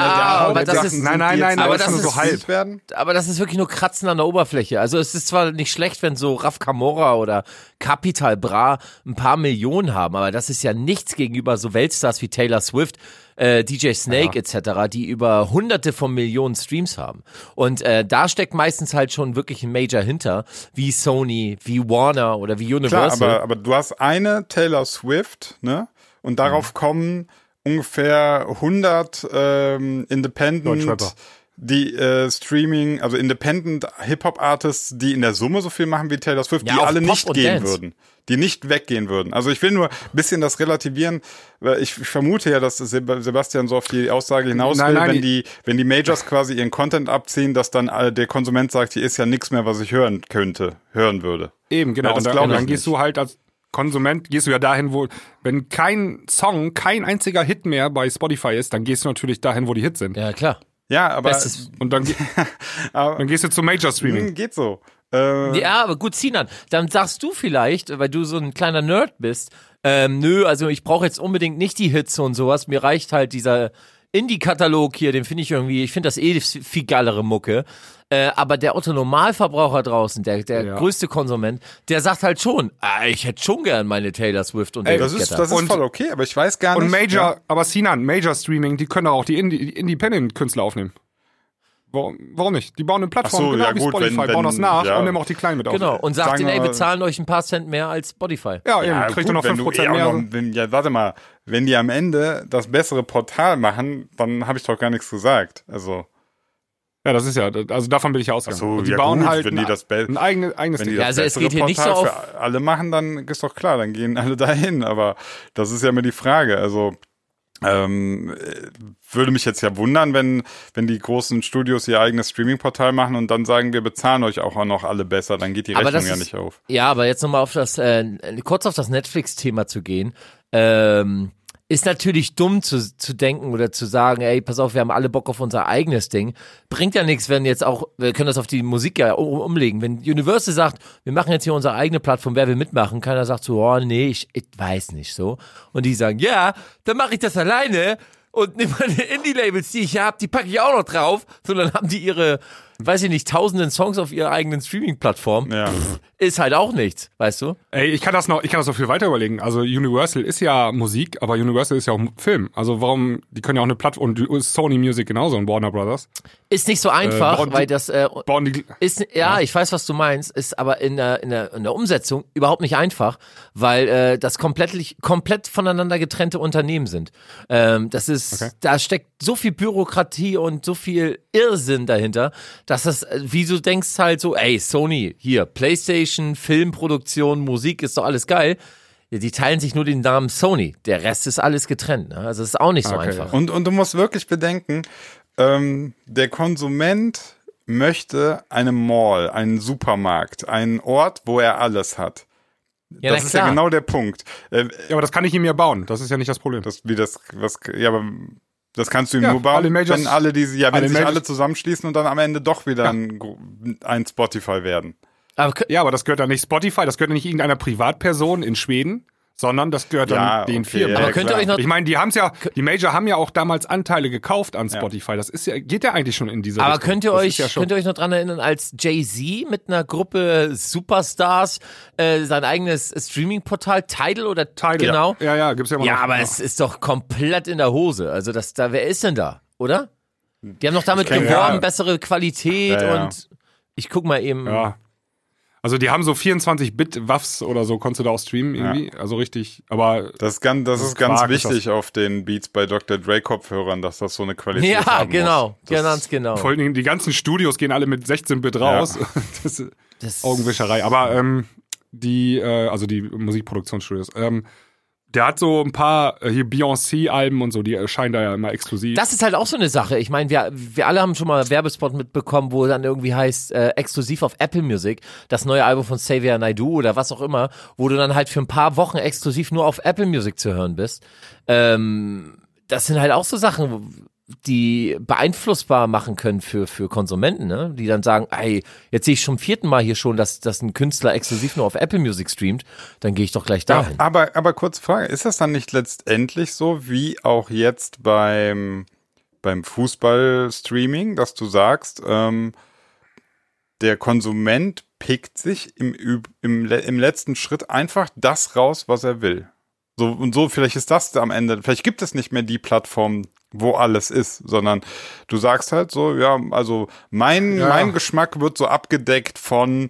aber das ist- Nein, nein, nein, aber das ist- so halb werden. Aber das ist wirklich nur Kratzen an der Oberfläche. Also es ist zwar nicht schlecht, wenn so Raf Camora oder Capital Bra ein paar Millionen haben, aber das ist ja nichts gegenüber so Weltstars wie Taylor Swift, äh, DJ Snake etc., die über hunderte von Millionen Streams haben. Und äh, da steckt meistens halt schon wirklich ein Major hinter, wie Sony, wie Warner oder wie Klar, Universal. aber, aber du hast eine Taylor Swift, ne? Und darauf Mhm. kommen ungefähr 100 ähm, Independent, Deutschrapper. Die äh, Streaming, also Independent Hip-Hop-Artists, die in der Summe so viel machen wie Taylor Swift, Ja, die alle Pop nicht gehen Dance. würden. Die nicht weggehen würden. Also ich will nur ein bisschen das relativieren, weil ich, ich vermute ja, dass Seb- Sebastian so auf die Aussage hinaus Nein, will, nein, wenn die, wenn die Majors quasi ihren Content abziehen, dass dann der Konsument sagt, hier ist ja nichts mehr, was ich hören könnte, hören würde. Eben, genau. Ja, das und, dann- glaub und ich dann gehst nicht. du halt als Konsument, gehst du ja dahin, wo, wenn kein Song, kein einziger Hit mehr bei Spotify ist, dann gehst du natürlich dahin, wo die Hits sind. ja, klar. Ja, aber Bestes, (laughs) Und dann, (laughs) Aber- dann gehst du zum Major Streaming. Hm, geht so. Äh, Ja, aber gut, Sinan, dann sagst du vielleicht, weil du so ein kleiner Nerd bist, ähm, nö, also ich brauche jetzt unbedingt nicht die Hits und sowas, mir reicht halt dieser Indie-Katalog hier, den finde ich irgendwie, ich finde das eh viel geilere Mucke. Äh, aber der Otto Normalverbraucher draußen, der, der Ja. größte Konsument, der sagt halt schon, ah, ich hätte schon gern meine Taylor Swift und Ey, David das ist, das ist Und- voll okay, aber ich weiß gar Und nicht. Major, Ja. aber Sinan, Major Streaming, die können doch auch die, Indie, die Independent-Künstler aufnehmen. Warum, warum nicht? Die bauen eine Plattform, so, genau ja wie gut, Spotify, wenn- bauen das nach ja. und nehmen auch die Kleinen mit auf. Genau, und sagt Sagen denen, ey, wir zahlen euch ein paar Cent mehr als Spotify. Ja, eben, Ja, kriegt ihr noch wenn du 5% eh mehr. noch, wenn, ja, warte mal, wenn die am Ende das bessere Portal machen, dann habe ich doch gar nichts gesagt. Also, ja, das ist ja, also davon bin ich ja ausgegangen. So, und die ja bauen gut, halt wenn die ein, das ein eigenes, eigenes wenn Ding. die Ja, das also es geht hier nicht so auf- für alle machen, dann ist doch klar, dann gehen alle (laughs) dahin. Aber das ist ja immer die Frage. Also ähm, äh, würde mich jetzt ja wundern, wenn wenn die großen Studios ihr eigenes Streaming-Portal machen und dann sagen, wir bezahlen euch auch noch alle besser, dann geht die Aber Rechnung ja ist- nicht auf. Ja, aber jetzt nochmal auf das, äh, kurz auf das Netflix-Thema zu gehen. Ähm, Ist natürlich dumm zu, zu denken oder zu sagen, ey, pass auf, wir haben alle Bock auf unser eigenes Ding. Bringt ja nichts, wenn jetzt auch, wir können das auf die Musik ja um- umlegen. Wenn Universal sagt, wir machen jetzt hier unsere eigene Plattform, wer will mitmachen? Keiner sagt so, oh nee, ich, ich weiß nicht so. Und die sagen, ja, dann mache ich das alleine und nehme meine Indie-Labels, die ich hier hab, die packe ich auch noch drauf. So, dann haben die ihre, weiß ich nicht, tausenden Songs auf ihrer eigenen Streaming-Plattform. Ja. Ist halt auch nichts, weißt du? Ey, ich kann das noch, ich kann das noch viel weiter überlegen. Also Universal ist ja Musik, aber Universal ist ja auch Film. Also warum, die können ja auch eine Plattform, und Sony Music genauso und Warner Brothers. Ist nicht so einfach, bauen die- weil das äh, die, ist ja, ich weiß, was du meinst, ist aber in der, in der, in der Umsetzung überhaupt nicht einfach, weil äh, das komplett komplett voneinander getrennte Unternehmen sind. Ähm, das ist, Okay. da steckt so viel Bürokratie und so viel Irrsinn dahinter, dass das, äh, wie du denkst halt so, ey Sony, hier PlayStation, Filmproduktion, Musik ist doch alles geil. Ja, die teilen sich nur den Namen Sony. Der Rest ist alles getrennt. Ne? Also es ist auch nicht so Okay, einfach. Und, und du musst wirklich bedenken, ähm, der Konsument möchte eine Mall, einen Supermarkt, einen Ort, wo er alles hat. Ja, das ist klar. ja genau der Punkt. Äh, ja, aber das kann ich ihm ja bauen. Das ist ja nicht das Problem. das, wie das, was, ja, aber das kannst du ihm Ja, nur bauen, alle Majors- wenn alle diese, ja, wenn alle sich Majors- alle zusammenschließen und dann am Ende doch wieder ein, gro- ein Spotify werden. Aber Ja, aber das gehört ja nicht Spotify, das gehört ja nicht irgendeiner Privatperson in Schweden, sondern das gehört dann Ja, den okay, Firmen. ja, aber könnt ihr euch noch ich meine, die haben's ja, die Major haben ja auch damals Anteile gekauft an Spotify. Das ist ja, geht ja eigentlich schon in diese Aber Richtung. könnt ihr Das euch, ja könnt ihr euch noch dran erinnern, als Jay-Z mit einer Gruppe Superstars äh, sein eigenes Streaming-Portal Tidal oder Tidal, Genau. Ja, ja, gibt's ja immer Ja, noch. aber es ist doch komplett in der Hose. Also das, da, wer ist denn da, oder? Die haben doch damit geworben, ja. bessere Qualität Ja, ja. und ich guck mal eben. Ja. Also die haben so 24-Bit-Waffs oder so, konntest du da auch streamen irgendwie. Also richtig, aber Das ist ganz, das Das ist ganz Quark, ist wichtig auf den Beats bei Dr. Dre Kopfhörern, dass das so eine Qualität Ja, haben genau, muss. Das- ganz genau. vor allen Dingen die ganzen Studios gehen alle mit 16-Bit raus. (laughs) Das ist Das- Augenwischerei. Aber ähm, die, äh, also die Musikproduktionsstudios, ähm, der hat so ein paar äh, hier Beyoncé-Alben und so, die erscheinen da ja immer exklusiv. Das ist halt auch so eine Sache. Ich meine, wir, wir alle haben schon mal Werbespot mitbekommen, wo dann irgendwie heißt, äh, exklusiv auf Apple Music, das neue Album von Xavier Naidoo oder was auch immer, wo du dann halt für ein paar Wochen exklusiv nur auf Apple Music zu hören bist. Ähm, das sind halt auch so Sachen, die beeinflussbar machen können für, für Konsumenten, ne? die dann sagen, ey, jetzt sehe ich schon vierten Mal hier schon, dass, dass ein Künstler exklusiv nur auf Apple Music streamt, dann gehe ich doch gleich dahin. Aber, aber kurze Frage, ist das dann nicht letztendlich so, wie auch jetzt beim, beim Fußball-Streaming, dass du sagst, ähm, der Konsument pickt sich im, im, im letzten Schritt einfach das raus, was er will. So, und so, vielleicht ist das am Ende, vielleicht gibt es nicht mehr die Plattform, wo alles ist, sondern du sagst halt so, ja, also mein, Ja. mein Geschmack wird so abgedeckt von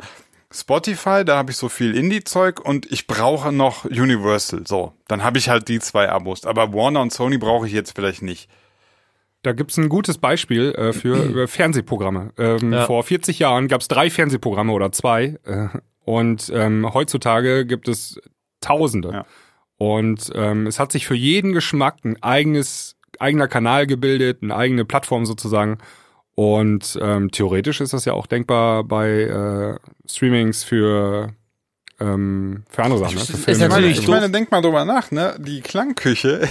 Spotify, da habe ich so viel Indie-Zeug und ich brauche noch Universal. So, dann habe ich halt die zwei Abos. Aber Warner und Sony brauche ich jetzt vielleicht nicht. Da gibt's ein gutes Beispiel äh, für (clears throat) äh, Fernsehprogramme. Ähm, Ja. Vor 40 Jahren gab's drei Fernsehprogramme oder zwei. Äh, und ähm, heutzutage gibt es Tausende. Ja. Und ähm, es hat sich für jeden Geschmack ein eigenes, eigener Kanal gebildet, eine eigene Plattform sozusagen. Und ähm, theoretisch ist das ja auch denkbar bei äh, Streamings für, ähm, für andere Sachen. Ne? Für Filme. Ich meine, natürlich ich meine, denk mal drüber nach, ne? Die Klangküche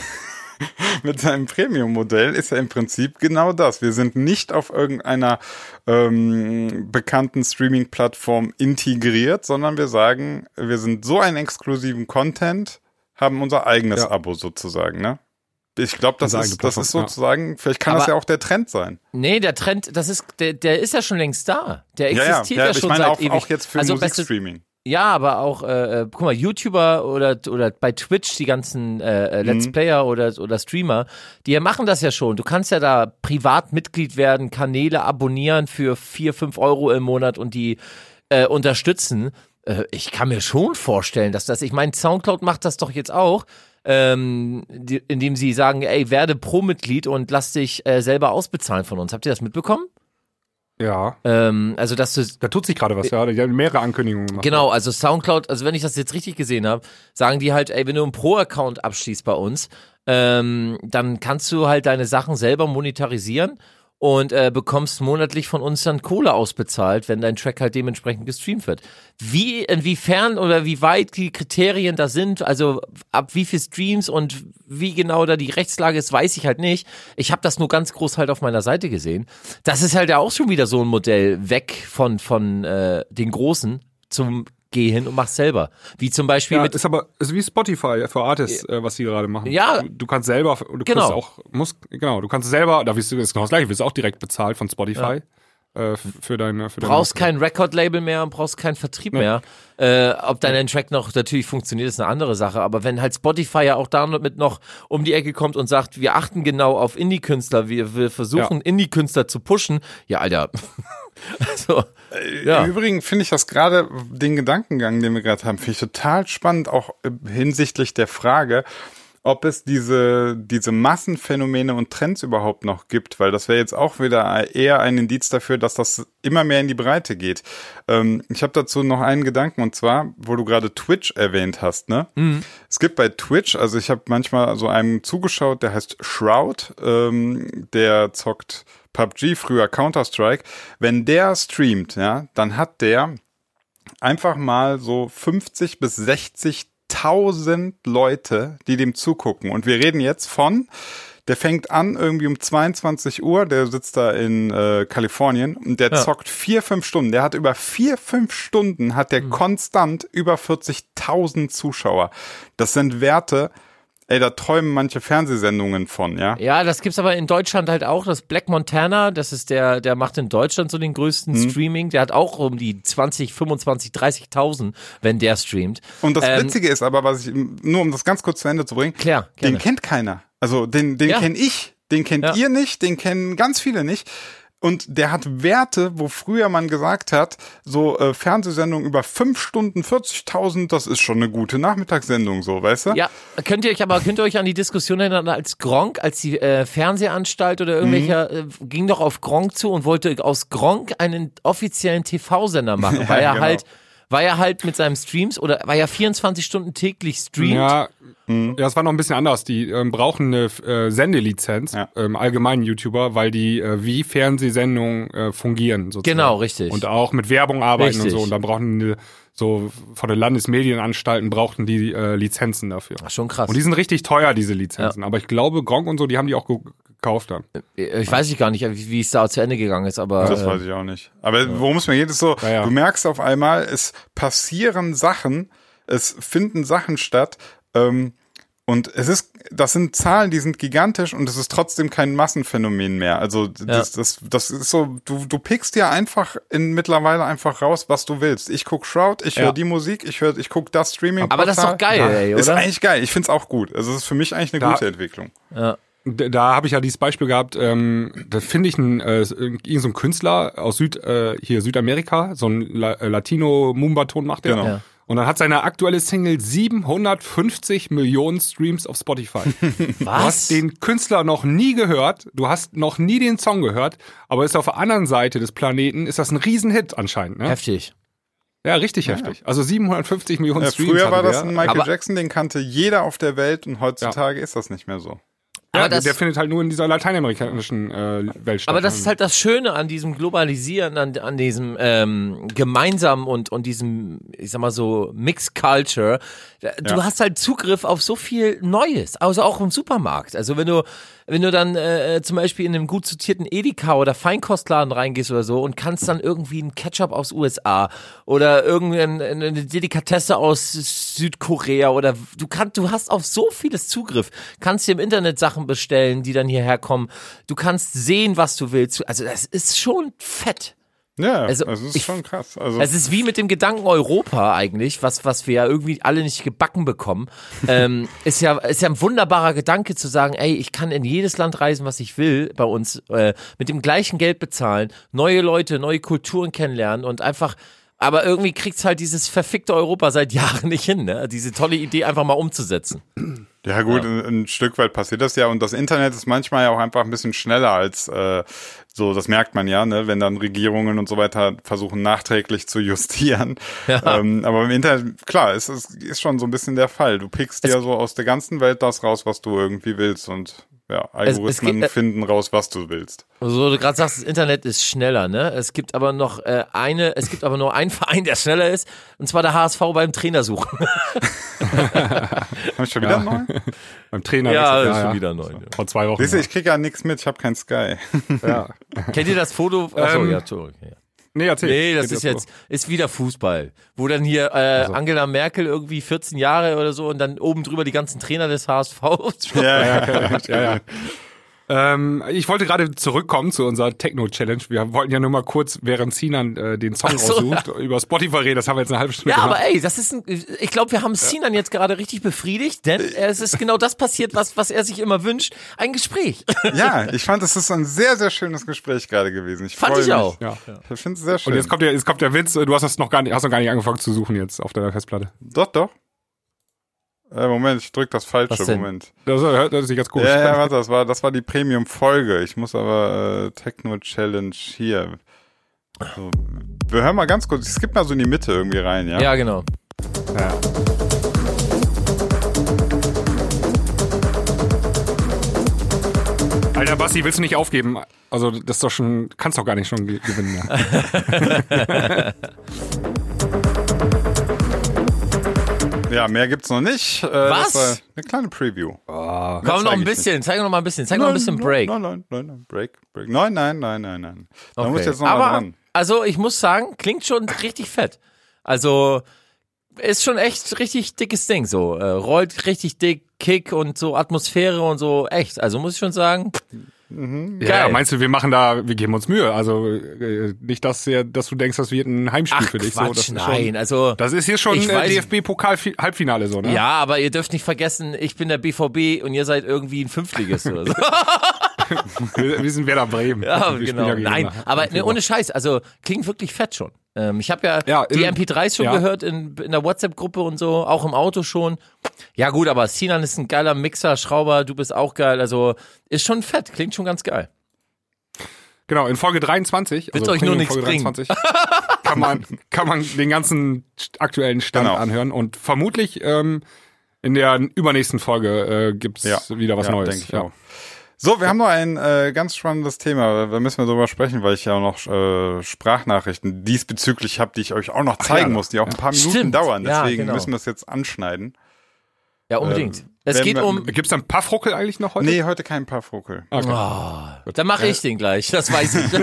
(laughs) mit seinem Premium-Modell ist ja im Prinzip genau das. Wir sind nicht auf irgendeiner ähm, bekannten Streaming-Plattform integriert, sondern wir sagen, wir sind so einen exklusiven Content, haben unser eigenes Ja. Abo sozusagen, ne? Ich glaube, das ist, das ist Plattform, ja. sozusagen, vielleicht kann das Aber- ja auch der Trend sein. Nee, der Trend, das ist, der, der ist ja schon längst da. Der existiert ja, ich schon meine seit auch, ewig. auch jetzt für also Musikstreaming. Ja, aber auch, äh, äh, guck mal, YouTuber oder, oder bei Twitch die ganzen äh, äh, Let's Mhm. Player oder, oder Streamer, die machen das ja schon. Du kannst ja da privat Mitglied werden, Kanäle abonnieren für vier, fünf Euro im Monat und die äh, unterstützen. Äh, ich kann mir schon vorstellen, dass das, ich meine, Soundcloud macht das doch jetzt auch. Ähm, die, indem sie sagen, ey, werde Pro-Mitglied und lass dich äh, selber ausbezahlen von uns. Habt ihr das mitbekommen? Ja, Ähm, also, dass du da tut sich gerade was, ja. Die haben mehrere Ankündigungen gemacht. Genau, also Soundcloud, also wenn ich das jetzt richtig gesehen habe, sagen die halt, ey, wenn du einen Pro-Account abschließt bei uns, ähm, dann kannst du halt deine Sachen selber monetarisieren und äh, bekommst monatlich von uns dann Kohle ausbezahlt, wenn dein Track halt dementsprechend gestreamt wird. Wie, inwiefern oder wie weit die Kriterien da sind, also ab wie viel Streams und wie genau da die Rechtslage ist, weiß ich halt nicht. Ich habe das nur ganz groß halt auf meiner Seite gesehen. Das ist halt ja auch schon wieder so ein Modell weg von, von äh, den Großen zum geh hin und mach's selber. Wie zum Beispiel Ja, mit ist aber ist wie Spotify für Artists, äh, was sie gerade machen. Ja. du, kannst selber, du Genau. kannst auch, musst, genau, du kannst selber, da wirst du ist genau das gleiche, wirst auch direkt bezahlt von Spotify äh, f- für deine, für deine brauchst kein Record-Label mehr und brauchst keinen Vertrieb mehr. Äh, ob dein Track noch natürlich funktioniert, ist eine andere Sache. Aber wenn halt Spotify ja auch damit noch um die Ecke kommt und sagt, wir achten genau auf Indie-Künstler, wir, wir versuchen Indie-Künstler zu pushen, ja, Alter. (laughs) also, ja. Im Übrigen finde ich das gerade, den Gedankengang, den wir gerade haben, finde ich total spannend, auch äh, hinsichtlich der Frage, ob es diese, diese Massenphänomene und Trends überhaupt noch gibt, weil das wäre jetzt auch wieder eher ein Indiz dafür, dass das immer mehr in die Breite geht. Ähm, ich habe dazu noch einen Gedanken und zwar, wo du gerade Twitch erwähnt hast, ne? Es gibt bei Twitch, also ich habe manchmal so einem zugeschaut, der heißt Shroud, ähm, der zockt PUBG, früher Counter-Strike. Wenn der streamt, ja, dann hat der einfach mal so 50 bis 60.000 Leute, die dem zugucken. Und wir reden jetzt von, der fängt an irgendwie um 22 Uhr, der sitzt da in äh, Kalifornien und der zockt vier, fünf Stunden. Der hat über vier, fünf Stunden hat der konstant über 40.000 Zuschauer. Das sind Werte, ey, da träumen manche Fernsehsendungen von, ja. Ja, das gibt's aber in Deutschland halt auch. Das Black Montana, das ist der, der macht in Deutschland so den größten Mhm. Streaming. Der hat auch um die 20, 25, 30.000, wenn der streamt. Und das Ähm, Witzige ist aber, was ich, nur um das ganz kurz zu Ende zu bringen, Klar, gerne. den kennt keiner. Also den, den Ja. kenn ich, den kennt Ja. ihr nicht, den kennen ganz viele nicht. Und der hat Werte, wo früher man gesagt hat, so äh, Fernsehsendungen über fünf Stunden, 40.000, das ist schon eine gute Nachmittagssendung, so, weißt du? Ja, könnt ihr euch aber könnt ihr euch an die Diskussion erinnern, als Gronk, als die äh, Fernsehanstalt oder irgendwelcher Mhm. äh, ging doch auf Gronk zu und wollte aus Gronk einen offiziellen TV-Sender machen, (laughs) weil er genau. halt, weil er halt mit seinem Streams oder weil er 24 Stunden täglich streamt. Ja, das war noch ein bisschen anders. Die ähm, brauchen eine äh, Sendelizenz, Ja. ähm, allgemeinen YouTuber, weil die äh, wie Fernsehsendungen äh, fungieren. Sozusagen. Genau, richtig. Und auch mit Werbung arbeiten Richtig. und so. Und dann brauchen die so von den Landesmedienanstalten brauchten die äh, Lizenzen dafür. Ach, schon krass. Und die sind richtig teuer, diese Lizenzen. Aber ich glaube, Gronk und so, die haben die auch ge gekauft dann. ich weiß ich gar nicht, wie, wie es da zu Ende gegangen ist, aber Das äh, weiß ich auch nicht. Aber worum es mir geht, ist so, Ja, ja. du merkst auf einmal, es passieren Sachen, es finden Sachen statt, ähm, und es ist, das sind Zahlen, die sind gigantisch und es ist trotzdem kein Massenphänomen mehr. Also das, das, das ist so, du, du pickst dir einfach in mittlerweile einfach raus, was du willst. Ich guck Shroud, ich Ja. höre die Musik, ich höre, ich guck das Streaming. Aber das ist doch geil, ey, Ist oder? eigentlich geil. Ich find's auch gut. Also es ist für mich eigentlich eine Da- gute Entwicklung. Da, da habe ich ja dieses Beispiel gehabt, ähm, da finde ich einen, äh, so ein Künstler aus Süd, äh, hier Südamerika, so ein La äh, Latino-Mumba-Ton macht der. Genau. Ja. Und dann hat seine aktuelle Single 750 Millionen Streams auf Spotify. (laughs) Du was? hast den Künstler noch nie gehört, du hast noch nie den Song gehört, aber ist auf der anderen Seite des Planeten, ist das ein Riesenhit anscheinend. Ne? Heftig. Ja, richtig heftig. Also 750 Millionen Ja, Streams. früher war das ein Michael Aber- Jackson, den kannte jeder auf der Welt und heutzutage ist das nicht mehr so. Ja, Aber das- der findet halt nur in dieser lateinamerikanischen äh, Welt statt. Aber das ist halt das Schöne an diesem Globalisieren, an, an diesem ähm, gemeinsamen und, und diesem, ich sag mal so, Mixed Culture. Du Ja. hast halt Zugriff auf so viel Neues, also auch im Supermarkt. Also wenn du, wenn du dann äh, zum Beispiel in einem gut sortierten Edeka oder Feinkostladen reingehst oder so und kannst dann irgendwie einen Ketchup aus USA oder irgendeine eine Delikatesse aus Südkorea oder du kannst, du hast auf so vieles Zugriff. Kannst dir im Internet Sachen bestellen, die dann hierher kommen. Du kannst sehen, was du willst. Also das ist schon fett. Ja, Also, also, es ist ich- schon krass. Also Es ist wie mit dem Gedanken Europa eigentlich, was, was wir ja irgendwie alle nicht gebacken bekommen. ähm, (laughs) ist ja, ist ja ein wunderbarer Gedanke zu sagen, ey, ich kann in jedes Land reisen, was ich will, bei uns, äh, mit dem gleichen Geld bezahlen, neue Leute, neue Kulturen kennenlernen und einfach, aber irgendwie kriegt's halt dieses verfickte Europa seit (laughs) Jahren nicht hin, ne? Diese tolle Idee einfach mal umzusetzen. Ja gut, Ein, ein Stück weit passiert das ja und das Internet ist manchmal ja auch einfach ein bisschen schneller als äh, so, das merkt man ja, ne, wenn dann Regierungen und so weiter versuchen nachträglich zu justieren. (laughs) Ja. Ähm, aber im Internet, klar, es ist, ist schon so ein bisschen der Fall. Du pickst dir so aus der ganzen Welt das raus, was du irgendwie willst und ja, es Algorithmen gibt- äh, finden raus, was du willst. So, du gerade sagst, das Internet ist schneller, ne? Es gibt aber noch äh, eine, es gibt aber nur einen (laughs) Verein, der schneller ist, und zwar der HSV beim Trainer suchen. (laughs) Hab ich schon wieder einen neuen? Beim Trainer. Ja, ist schon wieder neu, ja. Vor zwei Wochen. Siehst du, ich krieg ja nichts mit, ich habe kein Sky. ja. Kennt ihr das Foto? Achso, Ähm, ja, Entschuldigung. Ja. Nee, erzähl. Nee, das ist jetzt, ist wieder Fußball. Wo dann hier äh, Angela Merkel irgendwie 14 Jahre oder so und dann oben drüber die ganzen Trainer des HSV. (laughs) ja, ja. ja, ja. Ähm, ich wollte gerade zurückkommen zu unserer Techno-Challenge. Wir wollten ja nur mal kurz, während Sinan äh, den Song so, raussucht, über Spotify reden. Das haben wir jetzt eine halbe Stunde Ja, gemacht. aber ey, das ist ein, ich glaube, wir haben Sinan jetzt gerade richtig befriedigt, denn es ist genau das passiert, was, was er sich immer wünscht. Ein Gespräch. (laughs) ja, ich fand, es ist ein sehr, sehr schönes Gespräch gerade gewesen. Ich Fand ich mich. auch. Ja. Ich finde es sehr schön. Und jetzt kommt, der, jetzt kommt der Witz, du hast das noch gar nicht, hast noch gar nicht angefangen zu suchen jetzt auf deiner Festplatte. doch, doch. Äh, Moment, ich drück das falsche. Was denn? Moment. Das hört hört sich ganz komisch Ja, ja, warte, das war, das war die Premium-Folge. Ich muss aber äh, Techno-Challenge hier. So. Wir hören mal ganz kurz. Ich skippe mal so in die Mitte irgendwie rein, ja? Ja, genau. Ja. Alter Basti, willst du nicht aufgeben? Also das ist doch schon, kannst doch gar nicht schon ge gewinnen. Ja. (laughs) (laughs) Ja, mehr gibt's noch nicht. Äh, Was? Eine kleine Preview. Komm noch ein bisschen, zeig noch mal ein bisschen, zeig noch ein bisschen Break. Nein, nein, nein, nein, Break, Break. Nein, nein, nein, nein, nein. Da Okay. muss jetzt noch Aber, mal dran. also ich muss sagen, klingt schon richtig fett. Also ist schon echt richtig dickes Ding so. Äh, rollt richtig dick, Kick und so Atmosphäre und so echt. Also muss ich schon sagen, Ja, Geil. meinst du, wir machen da, wir geben uns Mühe. Also äh, nicht, dass, ja- dass du denkst, das wird ein Heimspiel ach für dich. Quatsch, so, das ist nein. Schon, Also das ist hier schon äh, DFB-Pokal-Halbfinale so, ne? ja, aber ihr dürft nicht vergessen, ich bin der BVB und ihr seid irgendwie ein Fünftligist oder so. (laughs) (laughs) Wir, sind Werder Bremen. Ja, Wir genau. ja Nein, aber ne, ohne Scheiß, also klingt wirklich fett schon. Ähm, ich habe ja, Ja, die im- MP3s schon ja. gehört in, in der WhatsApp-Gruppe und so, auch im Auto schon. Ja gut, aber Sinan ist ein geiler Mixer, Schrauber, du bist auch geil, also ist schon fett, klingt schon ganz geil. Genau, in Folge 23, Wird also euch nur nichts Folge bringen. 23, kann man, (laughs) kann man den ganzen aktuellen Stand Genau. anhören und vermutlich ähm, in der übernächsten Folge äh, gibt's Ja. wieder was ja, Neues. Denke ich auch. So, wir haben noch ein äh, ganz spannendes Thema. Da müssen wir drüber sprechen, weil ich ja auch noch äh, Sprachnachrichten diesbezüglich habe, die ich euch auch noch zeigen ja. muss, die auch ein paar Minuten Stimmt. dauern. Ja, Deswegen genau. müssen wir es jetzt anschneiden. Ja, unbedingt. Ähm, es geht wir- um, Gibt's da ein paar Fruckel eigentlich noch heute? Nee, heute kein Paarfokel. oh, dann mache ich den gleich, das weiß ich. (laughs)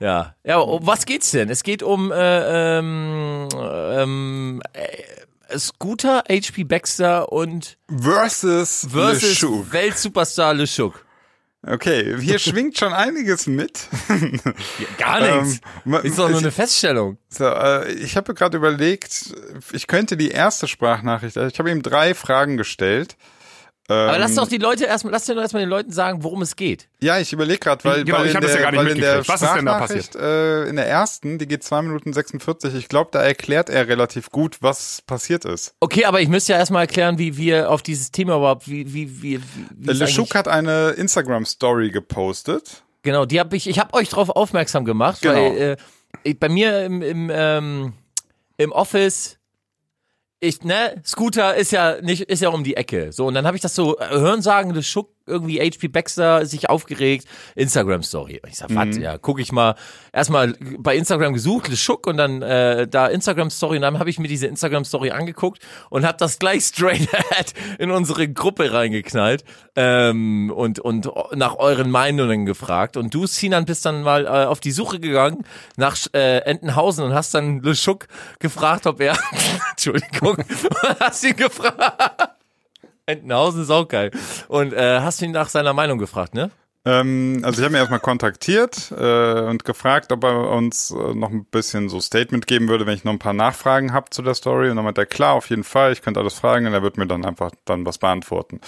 ja, ja, um was geht's denn? Es geht um äh, ähm, ähm, äh, Scooter, HP Baxter und Versus, versus LeShook. Weltsuperstar LeShook. Okay, hier (laughs) schwingt schon einiges mit. Gar nichts. Ähm, ist doch nur eine Feststellung. So, äh, ich habe gerade überlegt, ich könnte die erste Sprachnachricht, also ich habe ihm drei Fragen gestellt. Aber lass Ähm, doch die Leute erstmal, lass dir doch erstmal den Leuten sagen, worum es geht. Ja, ich überlege gerade, weil, Genau, weil, ich in hab das der, ja gar nicht weil in der mitgekriegt. Was ist denn da Sprachnachricht, äh, in der ersten, die geht zwei Minuten 46, ich glaube, da erklärt er relativ gut, was passiert ist. Okay, aber ich müsste ja erstmal erklären, wie wir auf dieses Thema überhaupt, wie, wie, wie, wie LeShook eigentlich- hat eine Instagram-Story gepostet. Genau, die habe ich, ich habe euch darauf aufmerksam gemacht, Genau. weil äh, ich, bei mir im, im, ähm, im Office, ich, ne, Scooter ist ja nicht, ist ja um die Ecke. So, und dann habe ich das so äh, hören sagen, das Schuck irgendwie HP Baxter sich aufgeregt, Instagram Story. Ich sag, was, ja, guck ich mal, erstmal bei Instagram gesucht, Le Schuck und dann äh, da Instagram Story. Und dann habe ich mir diese Instagram Story angeguckt und habe das gleich straight (laughs) ahead in unsere Gruppe reingeknallt ähm, und und nach euren Meinungen gefragt. Und du Sinan bist dann mal äh, auf die Suche gegangen nach äh, Entenhausen und hast dann Le Schuck gefragt, ob er (laughs) Entschuldigung, (laughs) hast ihn gefragt Entenhausen ist auch geil. Und äh, hast ihn nach seiner Meinung gefragt, ne? Ähm, also ich habe ihn erstmal kontaktiert äh, und gefragt, ob er uns äh, noch ein bisschen so Statement geben würde, wenn ich noch ein paar Nachfragen habe zu der Story. Und dann meinte er, klar, auf jeden Fall, ich könnte alles fragen und er wird mir dann einfach dann was beantworten.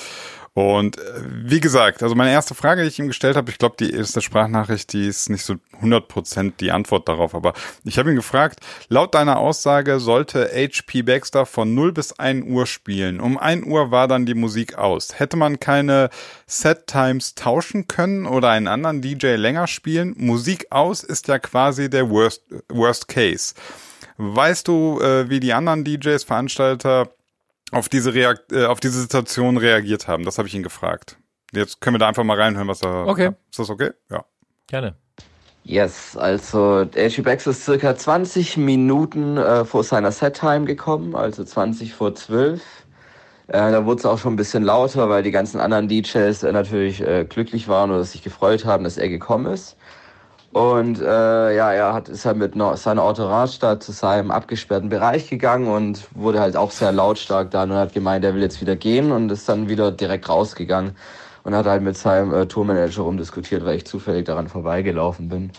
Und äh, wie gesagt, also meine erste Frage, die ich ihm gestellt habe, ich glaube, die erste Sprachnachricht, die ist nicht so 100% die Antwort darauf, aber ich habe ihn gefragt, laut deiner Aussage sollte HP Baxter von 0 bis 1 Uhr spielen. Um 1 Uhr war dann die Musik aus. Hätte man keine Set-Times tauschen können oder einen anderen DJ länger spielen? Musik aus ist ja quasi der Worst, Worst Case. Weißt du, äh, wie die anderen DJs, Veranstalter auf diese Reakt äh, auf diese Situation reagiert haben. Das habe ich ihn gefragt. Jetzt können wir da einfach mal reinhören, was er. Okay. Ist das okay? Ja. Gerne. Yes, also Bax ist circa 20 Minuten äh, vor seiner Set-Time gekommen, also 20 vor 12. Äh, da wurde es auch schon ein bisschen lauter, weil die ganzen anderen DJs äh, natürlich äh, glücklich waren oder sich gefreut haben, dass er gekommen ist. Und äh, ja, er hat, ist halt mit seiner Entourage da zu seinem abgesperrten Bereich gegangen und wurde halt auch sehr lautstark da und hat gemeint, er will jetzt wieder gehen und ist dann wieder direkt rausgegangen und hat halt mit seinem äh, Tourmanager rumdiskutiert, weil ich zufällig daran vorbeigelaufen bin.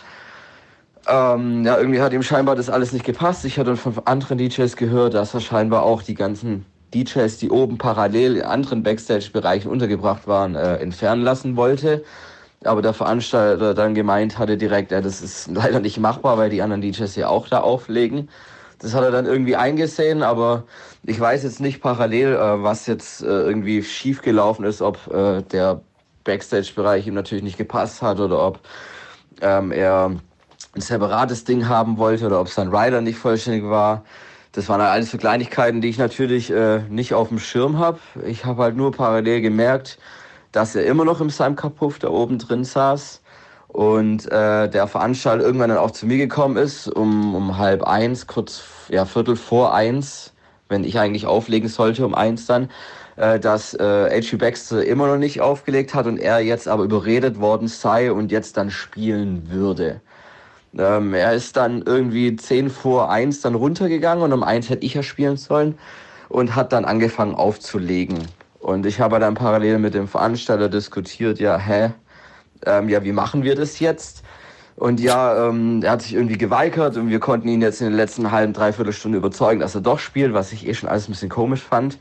Ähm, ja, irgendwie hat ihm scheinbar das alles nicht gepasst. Ich hatte von anderen DJs gehört, dass er scheinbar auch die ganzen DJs, die oben parallel in anderen Backstage-Bereichen untergebracht waren, äh, entfernen lassen wollte. Aber der Veranstalter dann gemeint hatte direkt, ja, das ist leider nicht machbar, weil die anderen DJs ja auch da auflegen. Das hat er dann irgendwie eingesehen, aber ich weiß jetzt nicht parallel, äh, was jetzt äh, irgendwie schiefgelaufen ist, ob äh, der Backstage-Bereich ihm natürlich nicht gepasst hat oder ob ähm, er ein separates Ding haben wollte oder ob sein Rider nicht vollständig war. Das waren halt alles so Kleinigkeiten, die ich natürlich äh, nicht auf dem Schirm habe. Ich habe halt nur parallel gemerkt, dass er immer noch im Seimkapuff da oben drin saß und äh, der Veranstalter irgendwann dann auch zu mir gekommen ist, um, um halb eins, kurz, ja, Viertel vor eins, wenn ich eigentlich auflegen sollte, um eins dann, äh, dass äh, H.G. Baxter immer noch nicht aufgelegt hat und er jetzt aber überredet worden sei und jetzt dann spielen würde. Ähm, er ist dann irgendwie 10 vor 1 dann runtergegangen und um 1 hätte ich ja spielen sollen und hat dann angefangen aufzulegen. Und ich habe dann parallel mit dem Veranstalter diskutiert, ja, hä, ähm, ja, wie machen wir das jetzt? Und ja, ähm, er hat sich irgendwie geweigert und wir konnten ihn jetzt in den letzten halben, dreiviertel Stunde überzeugen, dass er doch spielt, was ich eh schon alles ein bisschen komisch fand.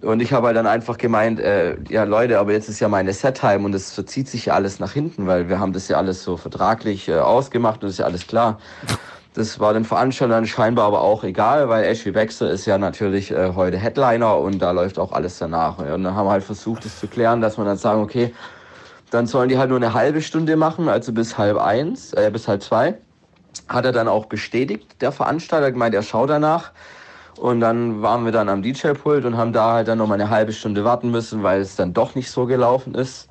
Und ich habe halt dann einfach gemeint, äh, ja Leute, aber jetzt ist ja meine Set-Time und es verzieht sich ja alles nach hinten, weil wir haben das ja alles so vertraglich äh, ausgemacht und ist ja alles klar. Das war den Veranstaltern scheinbar aber auch egal, weil Ashley Baxter ist ja natürlich äh, heute Headliner und da läuft auch alles danach. Und dann haben wir halt versucht, das zu klären, dass man dann sagen, okay, dann sollen die halt nur eine halbe Stunde machen, also bis halb eins, äh, bis halb zwei. Hat er dann auch bestätigt, der Veranstalter, gemeint, er schaut danach. Und dann waren wir dann am DJ-Pult und haben da halt dann noch mal eine halbe Stunde warten müssen, weil es dann doch nicht so gelaufen ist.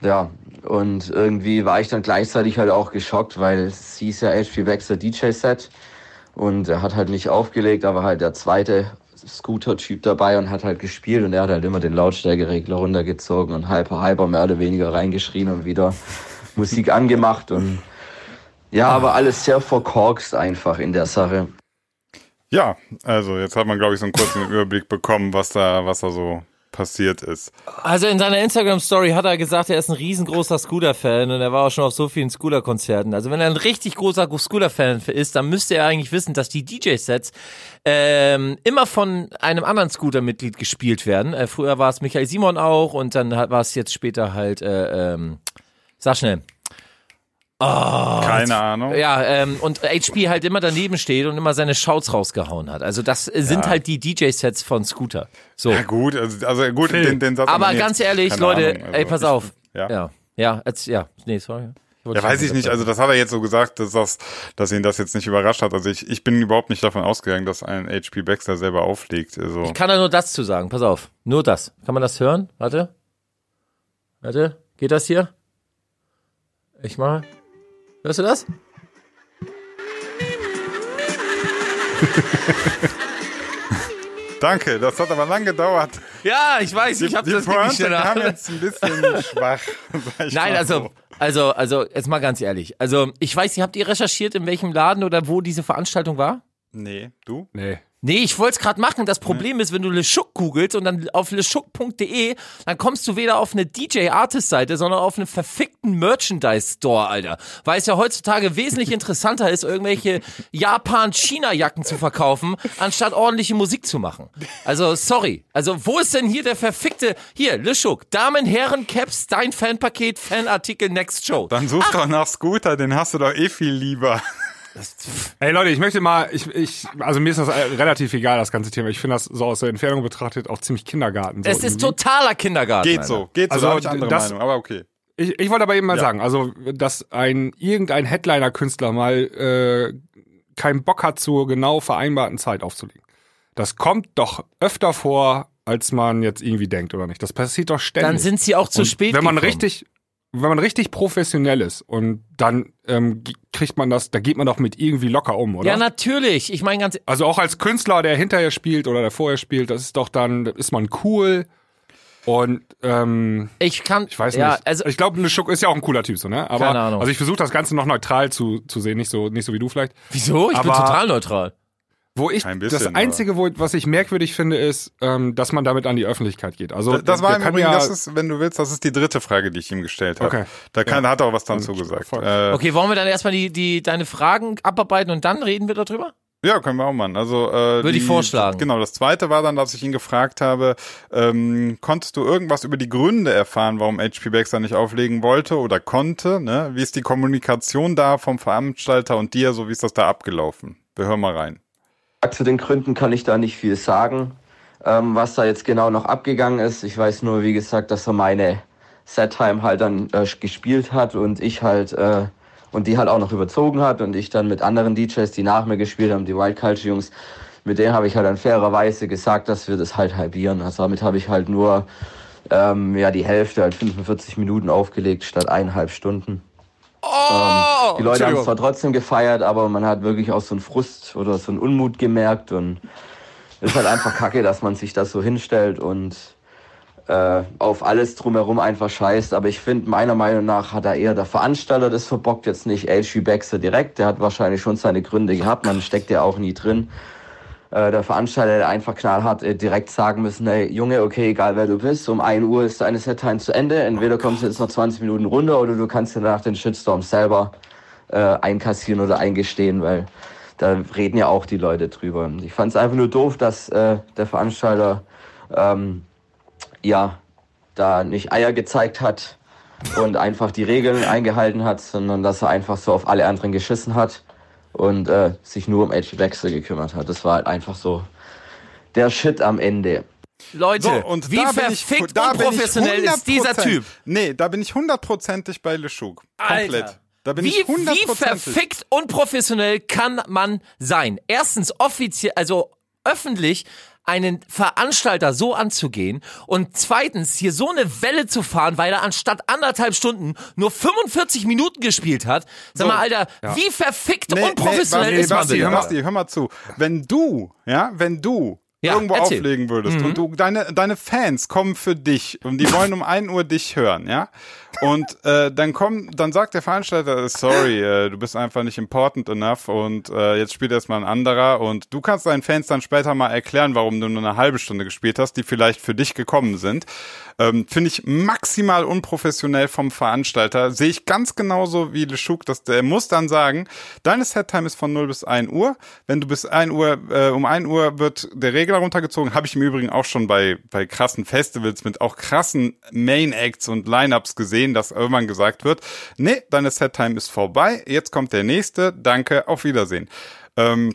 Ja, und irgendwie war ich dann gleichzeitig halt auch geschockt, weil es hieß ja HP Baxter DJ-Set und er hat halt nicht aufgelegt, aber halt der zweite Scooter-Typ dabei und hat halt gespielt. Und er hat halt immer den Lautstärkeregler runtergezogen und Hyper Hyper mehr oder weniger reingeschrien und wieder Musik (laughs) angemacht. Und ja, aber alles sehr verkorkst einfach in der Sache. Ja, also jetzt hat man, glaube ich, so einen kurzen Überblick bekommen, was da, was da so passiert ist. Also in seiner Instagram-Story hat er gesagt, er ist ein riesengroßer Scooter-Fan und er war auch schon auf so vielen Scooter-Konzerten. Also wenn er ein richtig großer Scooter-Fan ist, dann müsste er eigentlich wissen, dass die DJ-Sets ähm, immer von einem anderen Scooter-Mitglied gespielt werden. Äh, früher war es Michael Simon auch und dann war es jetzt später halt, äh, ähm, sag schnell. Keine Ahnung. Ja, ähm, und HP halt immer daneben steht und immer seine Shouts rausgehauen hat. Also das äh, sind halt die DJ-Sets von Scooter. So. Ja, gut, also, also gut, den, den Satz Aber ganz jetzt- ehrlich, keine Leute, Ahnung, also ey, pass ich- auf. Ja. Ja, ja, jetzt, ja, nee, sorry. Ja, weiß ich nicht. Also das hat er jetzt so gesagt, dass, das, dass ihn das jetzt nicht überrascht hat. Also ich, ich bin überhaupt nicht davon ausgegangen, dass ein HP Baxter selber auflegt. Also Ich kann da nur das zu sagen. Pass auf. Nur das. Kann man das hören? Warte. Warte. Geht das hier? Ich mal. Hörst du das? (laughs) danke, das hat aber lang gedauert. Ja, ich weiß. Ich habe das Pointe schneller. kam jetzt ein bisschen (laughs) schwach. Nein, also, so. also, also, jetzt mal ganz ehrlich. Also, ich weiß habt ihr recherchiert, in welchem Laden oder wo diese Veranstaltung war? Nee, du? Nee. Nee, ich wollte es gerade machen. Das Problem ist, wenn du LeSchuck googelst und dann auf leschuck.de, dann kommst du weder auf eine DJ-Artist-Seite, sondern auf einen verfickten Merchandise-Store, Alter. Weil es ja heutzutage wesentlich (laughs) interessanter ist, irgendwelche Japan-China-Jacken zu verkaufen, anstatt ordentliche Musik zu machen. Also, sorry. Also, wo ist denn hier der verfickte, hier, LeSchuck, Damen, Herren, Caps, dein Fanpaket, Fanartikel, Next Show. Dann such doch nach Scooter, den hast du doch eh viel lieber. Hey Leute, ich möchte mal, ich, ich, also mir ist das äh, relativ egal, das ganze Thema. Ich finde das so aus der Entfernung betrachtet auch ziemlich Kindergarten. So Es ist irgendwie. totaler Kindergarten. Geht so, geht so, Also, ich andere das- Meinung, aber okay. Ich, ich wollte aber eben mal sagen, also dass ein irgendein Headliner-Künstler mal äh, keinen Bock hat, zur genau vereinbarten Zeit aufzulegen. Das kommt doch öfter vor, als man jetzt irgendwie denkt, oder nicht? Das passiert doch ständig. Dann sind sie auch zu Und spät Wenn man gekommen. richtig, wenn man richtig professionell ist und dann ähm, kriegt man das, da geht man doch mit irgendwie locker um, oder? Ja, natürlich. Ich meine ganz also auch als Künstler, der hinterher spielt oder der vorher spielt, das ist doch dann, da ist man cool und ähm, ich kann ich weiß ja, nicht. also ich glaube, Schuck ist ja auch ein cooler Typ, so ne? Aber Keine Ahnung. also ich versuche das Ganze noch neutral zu, zu sehen, nicht so nicht so wie du vielleicht. wieso? Ich bin aber- total neutral. Wo ich bisschen, das einzige, wo, was ich merkwürdig finde, ist, ähm, dass man damit an die Öffentlichkeit geht. Also Das war der im Übrigen, ja, das ist, wenn du willst, das ist die dritte Frage, die ich ihm gestellt habe. Okay. Da kann, hat er auch was dann zugesagt. Äh, Okay, wollen wir dann erstmal die, die deine Fragen abarbeiten und dann reden wir darüber? Ja, können wir auch machen. Also äh, Würde ich die- vorschlagen. Genau, das zweite war dann, dass ich ihn gefragt habe, ähm, konntest du irgendwas über die Gründe erfahren, warum HP Baxter nicht auflegen wollte oder konnte? Ne? Wie ist die Kommunikation da vom Veranstalter und dir, so wie ist das da abgelaufen? Wir hören mal rein. Zu den Gründen kann ich da nicht viel sagen, ähm, was da jetzt genau noch abgegangen ist. Ich weiß nur, wie gesagt, dass er meine Set-Time halt dann äh, gespielt hat und ich halt äh, und die halt auch noch überzogen hat und ich dann mit anderen DJs, die nach mir gespielt haben, die Wild Culture Jungs, mit denen habe ich halt dann fairerweise gesagt, dass wir das halt halbieren. Also damit habe ich halt nur ähm, ja die Hälfte, halt 45 Minuten aufgelegt statt eineinhalb Stunden. Ähm, die Leute haben es zwar trotzdem gefeiert, aber man hat wirklich auch so einen Frust oder so einen Unmut gemerkt und ist halt einfach kacke, dass man sich das so hinstellt und äh, auf alles drumherum einfach scheißt. Aber ich finde, meiner Meinung nach hat da eher der Veranstalter das verbockt, jetzt nicht HG Baxter direkt. Der hat wahrscheinlich schon seine Gründe gehabt, man steckt ja auch nie drin. Äh, der Veranstalter hätte einfach knallhart äh, direkt sagen müssen, hey Junge, okay, egal wer du bist, um 1 Uhr ist deine Set-Time zu Ende. Entweder kommst du jetzt noch 20 Minuten runter oder du kannst dir danach den Shitstorm selber äh, einkassieren oder eingestehen, weil da reden ja auch die Leute drüber. Ich fand es einfach nur doof, dass äh, der Veranstalter ähm, ja da nicht Eier gezeigt hat und einfach die Regeln eingehalten hat, sondern dass er einfach so auf alle anderen geschissen hat und äh, sich nur um Edge Wechsel gekümmert hat. Das war halt einfach so der Shit am Ende. Leute, So, und wie verfickt ich unprofessionell ist dieser 100%. Typ? Nee, da bin ich hundertprozentig bei LeShook. Komplett. Alter. Da bin Wie, ich wie hundertprozentig. verfickt unprofessionell kann man sein? Erstens offiziell, also öffentlich einen Veranstalter so anzugehen und zweitens hier so eine Welle zu fahren, weil er anstatt anderthalb Stunden nur 45 Minuten gespielt hat. Sag mal, Alter, wie verfickt unprofessionell nee, ist man Basti, hör, Basti, hör mal zu. Wenn du, ja, wenn du Ja, irgendwo erzähl. Mhm. auflegen würdest und du deine deine Fans kommen für dich und die wollen um 1 Uhr dich hören, ja? Und äh, dann kommt, dann sagt der Veranstalter, sorry, äh, du bist einfach nicht important enough und äh, jetzt spielt erstmal ein anderer und du kannst deinen Fans dann später mal erklären, warum du nur eine halbe Stunde gespielt hast, die vielleicht für dich gekommen sind. Ähm, Finde ich maximal unprofessionell vom Veranstalter. Sehe ich ganz genauso wie LeShook, dass der muss dann sagen, deine Set-Time ist von 0 bis 1 Uhr. Wenn du bis 1 Uhr, äh, um 1 Uhr wird der Regler runtergezogen. Habe ich im Übrigen auch schon bei, bei krassen Festivals mit auch krassen Main-Acts und Lineups gesehen, dass irgendwann gesagt wird, nee, deine Set-Time ist vorbei, jetzt kommt der nächste, danke, auf Wiedersehen. Ähm,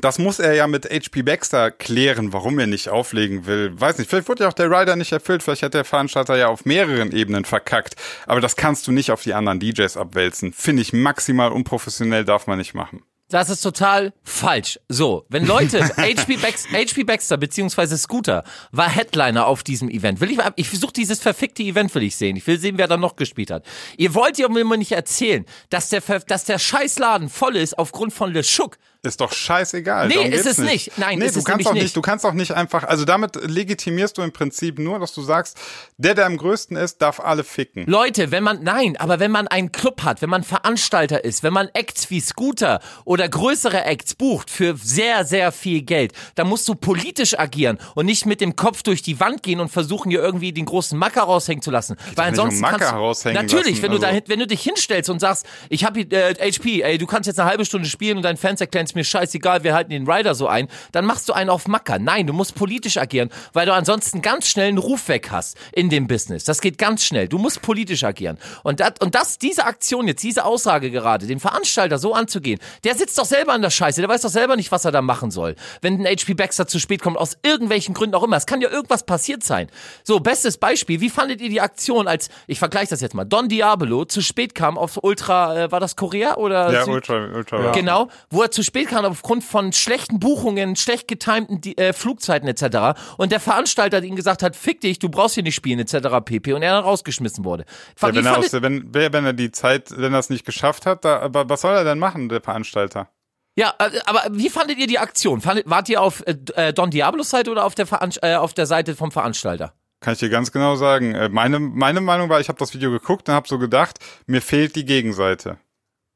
das muss er ja mit HP Baxter klären, warum er nicht auflegen will. Weiß nicht, vielleicht wurde ja auch der Rider nicht erfüllt, vielleicht hat der Veranstalter ja auf mehreren Ebenen verkackt. Aber das kannst du nicht auf die anderen DJs abwälzen. Finde ich maximal unprofessionell, darf man nicht machen. Das ist total falsch. So, wenn Leute, (laughs) HP, Bax, HP Baxter beziehungsweise Scooter war Headliner auf diesem Event. Will ich, ich versuche dieses verfickte Event will ich sehen. Ich will sehen, wer da noch gespielt hat. Ihr wollt ja mir nicht erzählen, dass der, dass der Scheißladen voll ist aufgrund von Le Schuck. Ist doch scheißegal. Nee, ist es nicht. Nein, nee, ist du es kannst auch nicht. nicht. Du kannst auch nicht einfach, also damit legitimierst du im Prinzip nur, dass du sagst, der, der am größten ist, darf alle ficken. Leute, wenn man, nein, aber wenn man einen Club hat, wenn man Veranstalter ist, wenn man Acts wie Scooter oder größere Acts bucht für sehr, sehr viel Geld, dann musst du politisch agieren und nicht mit dem Kopf durch die Wand gehen und versuchen, hier irgendwie den großen Macker raushängen zu lassen. Weil nicht um ansonsten Macker kannst du, raushängen natürlich, lassen, wenn du also- da, wenn du dich hinstellst und sagst, ich habe äh, HP, ey, du kannst jetzt eine halbe Stunde spielen und deinen Fans erklären, es mir scheißegal, wir halten den Rider so ein, dann machst du einen auf Macker. Nein, du musst politisch agieren, weil du ansonsten ganz schnell einen Ruf weg hast in dem Business. Das geht ganz schnell. Du musst politisch agieren. Und das, und das, diese Aktion jetzt, diese Aussage gerade, den Veranstalter so anzugehen, der sitzt doch selber an der Scheiße, der weiß doch selber nicht, was er da machen soll. Wenn ein HP Baxter zu spät kommt, aus irgendwelchen Gründen auch immer. Es kann ja irgendwas passiert sein. So, bestes Beispiel, wie fandet ihr die Aktion, als, ich vergleiche das jetzt mal, Don Diablo zu spät kam auf Ultra, äh, war das Korea oder? Ja, Süd- ultra, ultra. Genau, wo er zu spät spät kam aufgrund von schlechten Buchungen, schlecht getimten äh, Flugzeiten etc. Und der Veranstalter hat ihm gesagt hat, fick dich, du brauchst hier nicht spielen etc. pp. Und er dann rausgeschmissen wurde. Ja, wenn, er aus, wenn, wenn er die Zeit, wenn er es nicht geschafft hat, da, aber was soll er denn machen, der Veranstalter? Ja, äh, aber wie fandet ihr die Aktion? Fandet, wart ihr auf äh, äh, Don Diablos Seite oder auf der, Veranst äh, auf der Seite vom Veranstalter? Kann ich dir ganz genau sagen. Äh, Meine, meine Meinung war, ich habe das Video geguckt und habe so gedacht, mir fehlt die Gegenseite.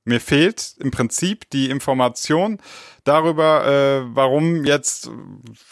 Mir fehlt im Prinzip die Information darüber, äh, warum jetzt,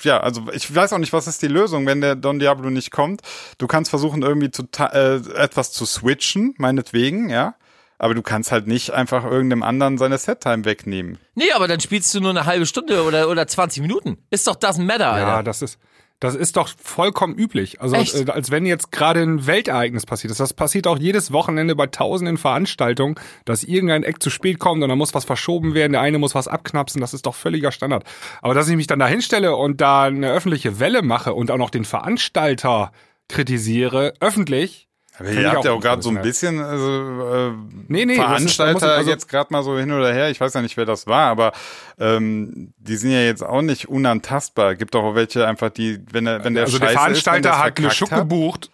ja, also ich weiß auch nicht, was ist die Lösung, wenn der Don Diablo nicht kommt. Du kannst versuchen, irgendwie zu äh, etwas zu switchen, meinetwegen, ja. Aber du kannst halt nicht einfach irgendeinem anderen seine Set-Time wegnehmen. Nee, aber dann spielst du nur eine halbe Stunde oder, oder 20 Minuten. Ist doch das ein Matter, Alter. Ja, das ist, das ist doch vollkommen üblich. Also Echt? äh, als wenn jetzt gerade ein Weltereignis passiert ist. Das passiert auch jedes Wochenende bei tausenden Veranstaltungen, dass irgendein Eck zu spät kommt und dann muss was verschoben werden, der eine muss was abknapsen, das ist doch völliger Standard. Aber dass ich mich dann da hinstelle und da eine öffentliche Welle mache und auch noch den Veranstalter kritisiere, öffentlich, Aber ihr habt ja auch gerade so ein bisschen also, äh, Nee, nee, Veranstalter also- jetzt gerade mal so hin oder her. Ich weiß ja nicht, wer das war, aber ähm, die sind ja jetzt auch nicht unantastbar. Gibt auch welche einfach, die, wenn der, wenn der also der scheiße Veranstalter ist, hat Le Schuck gebucht.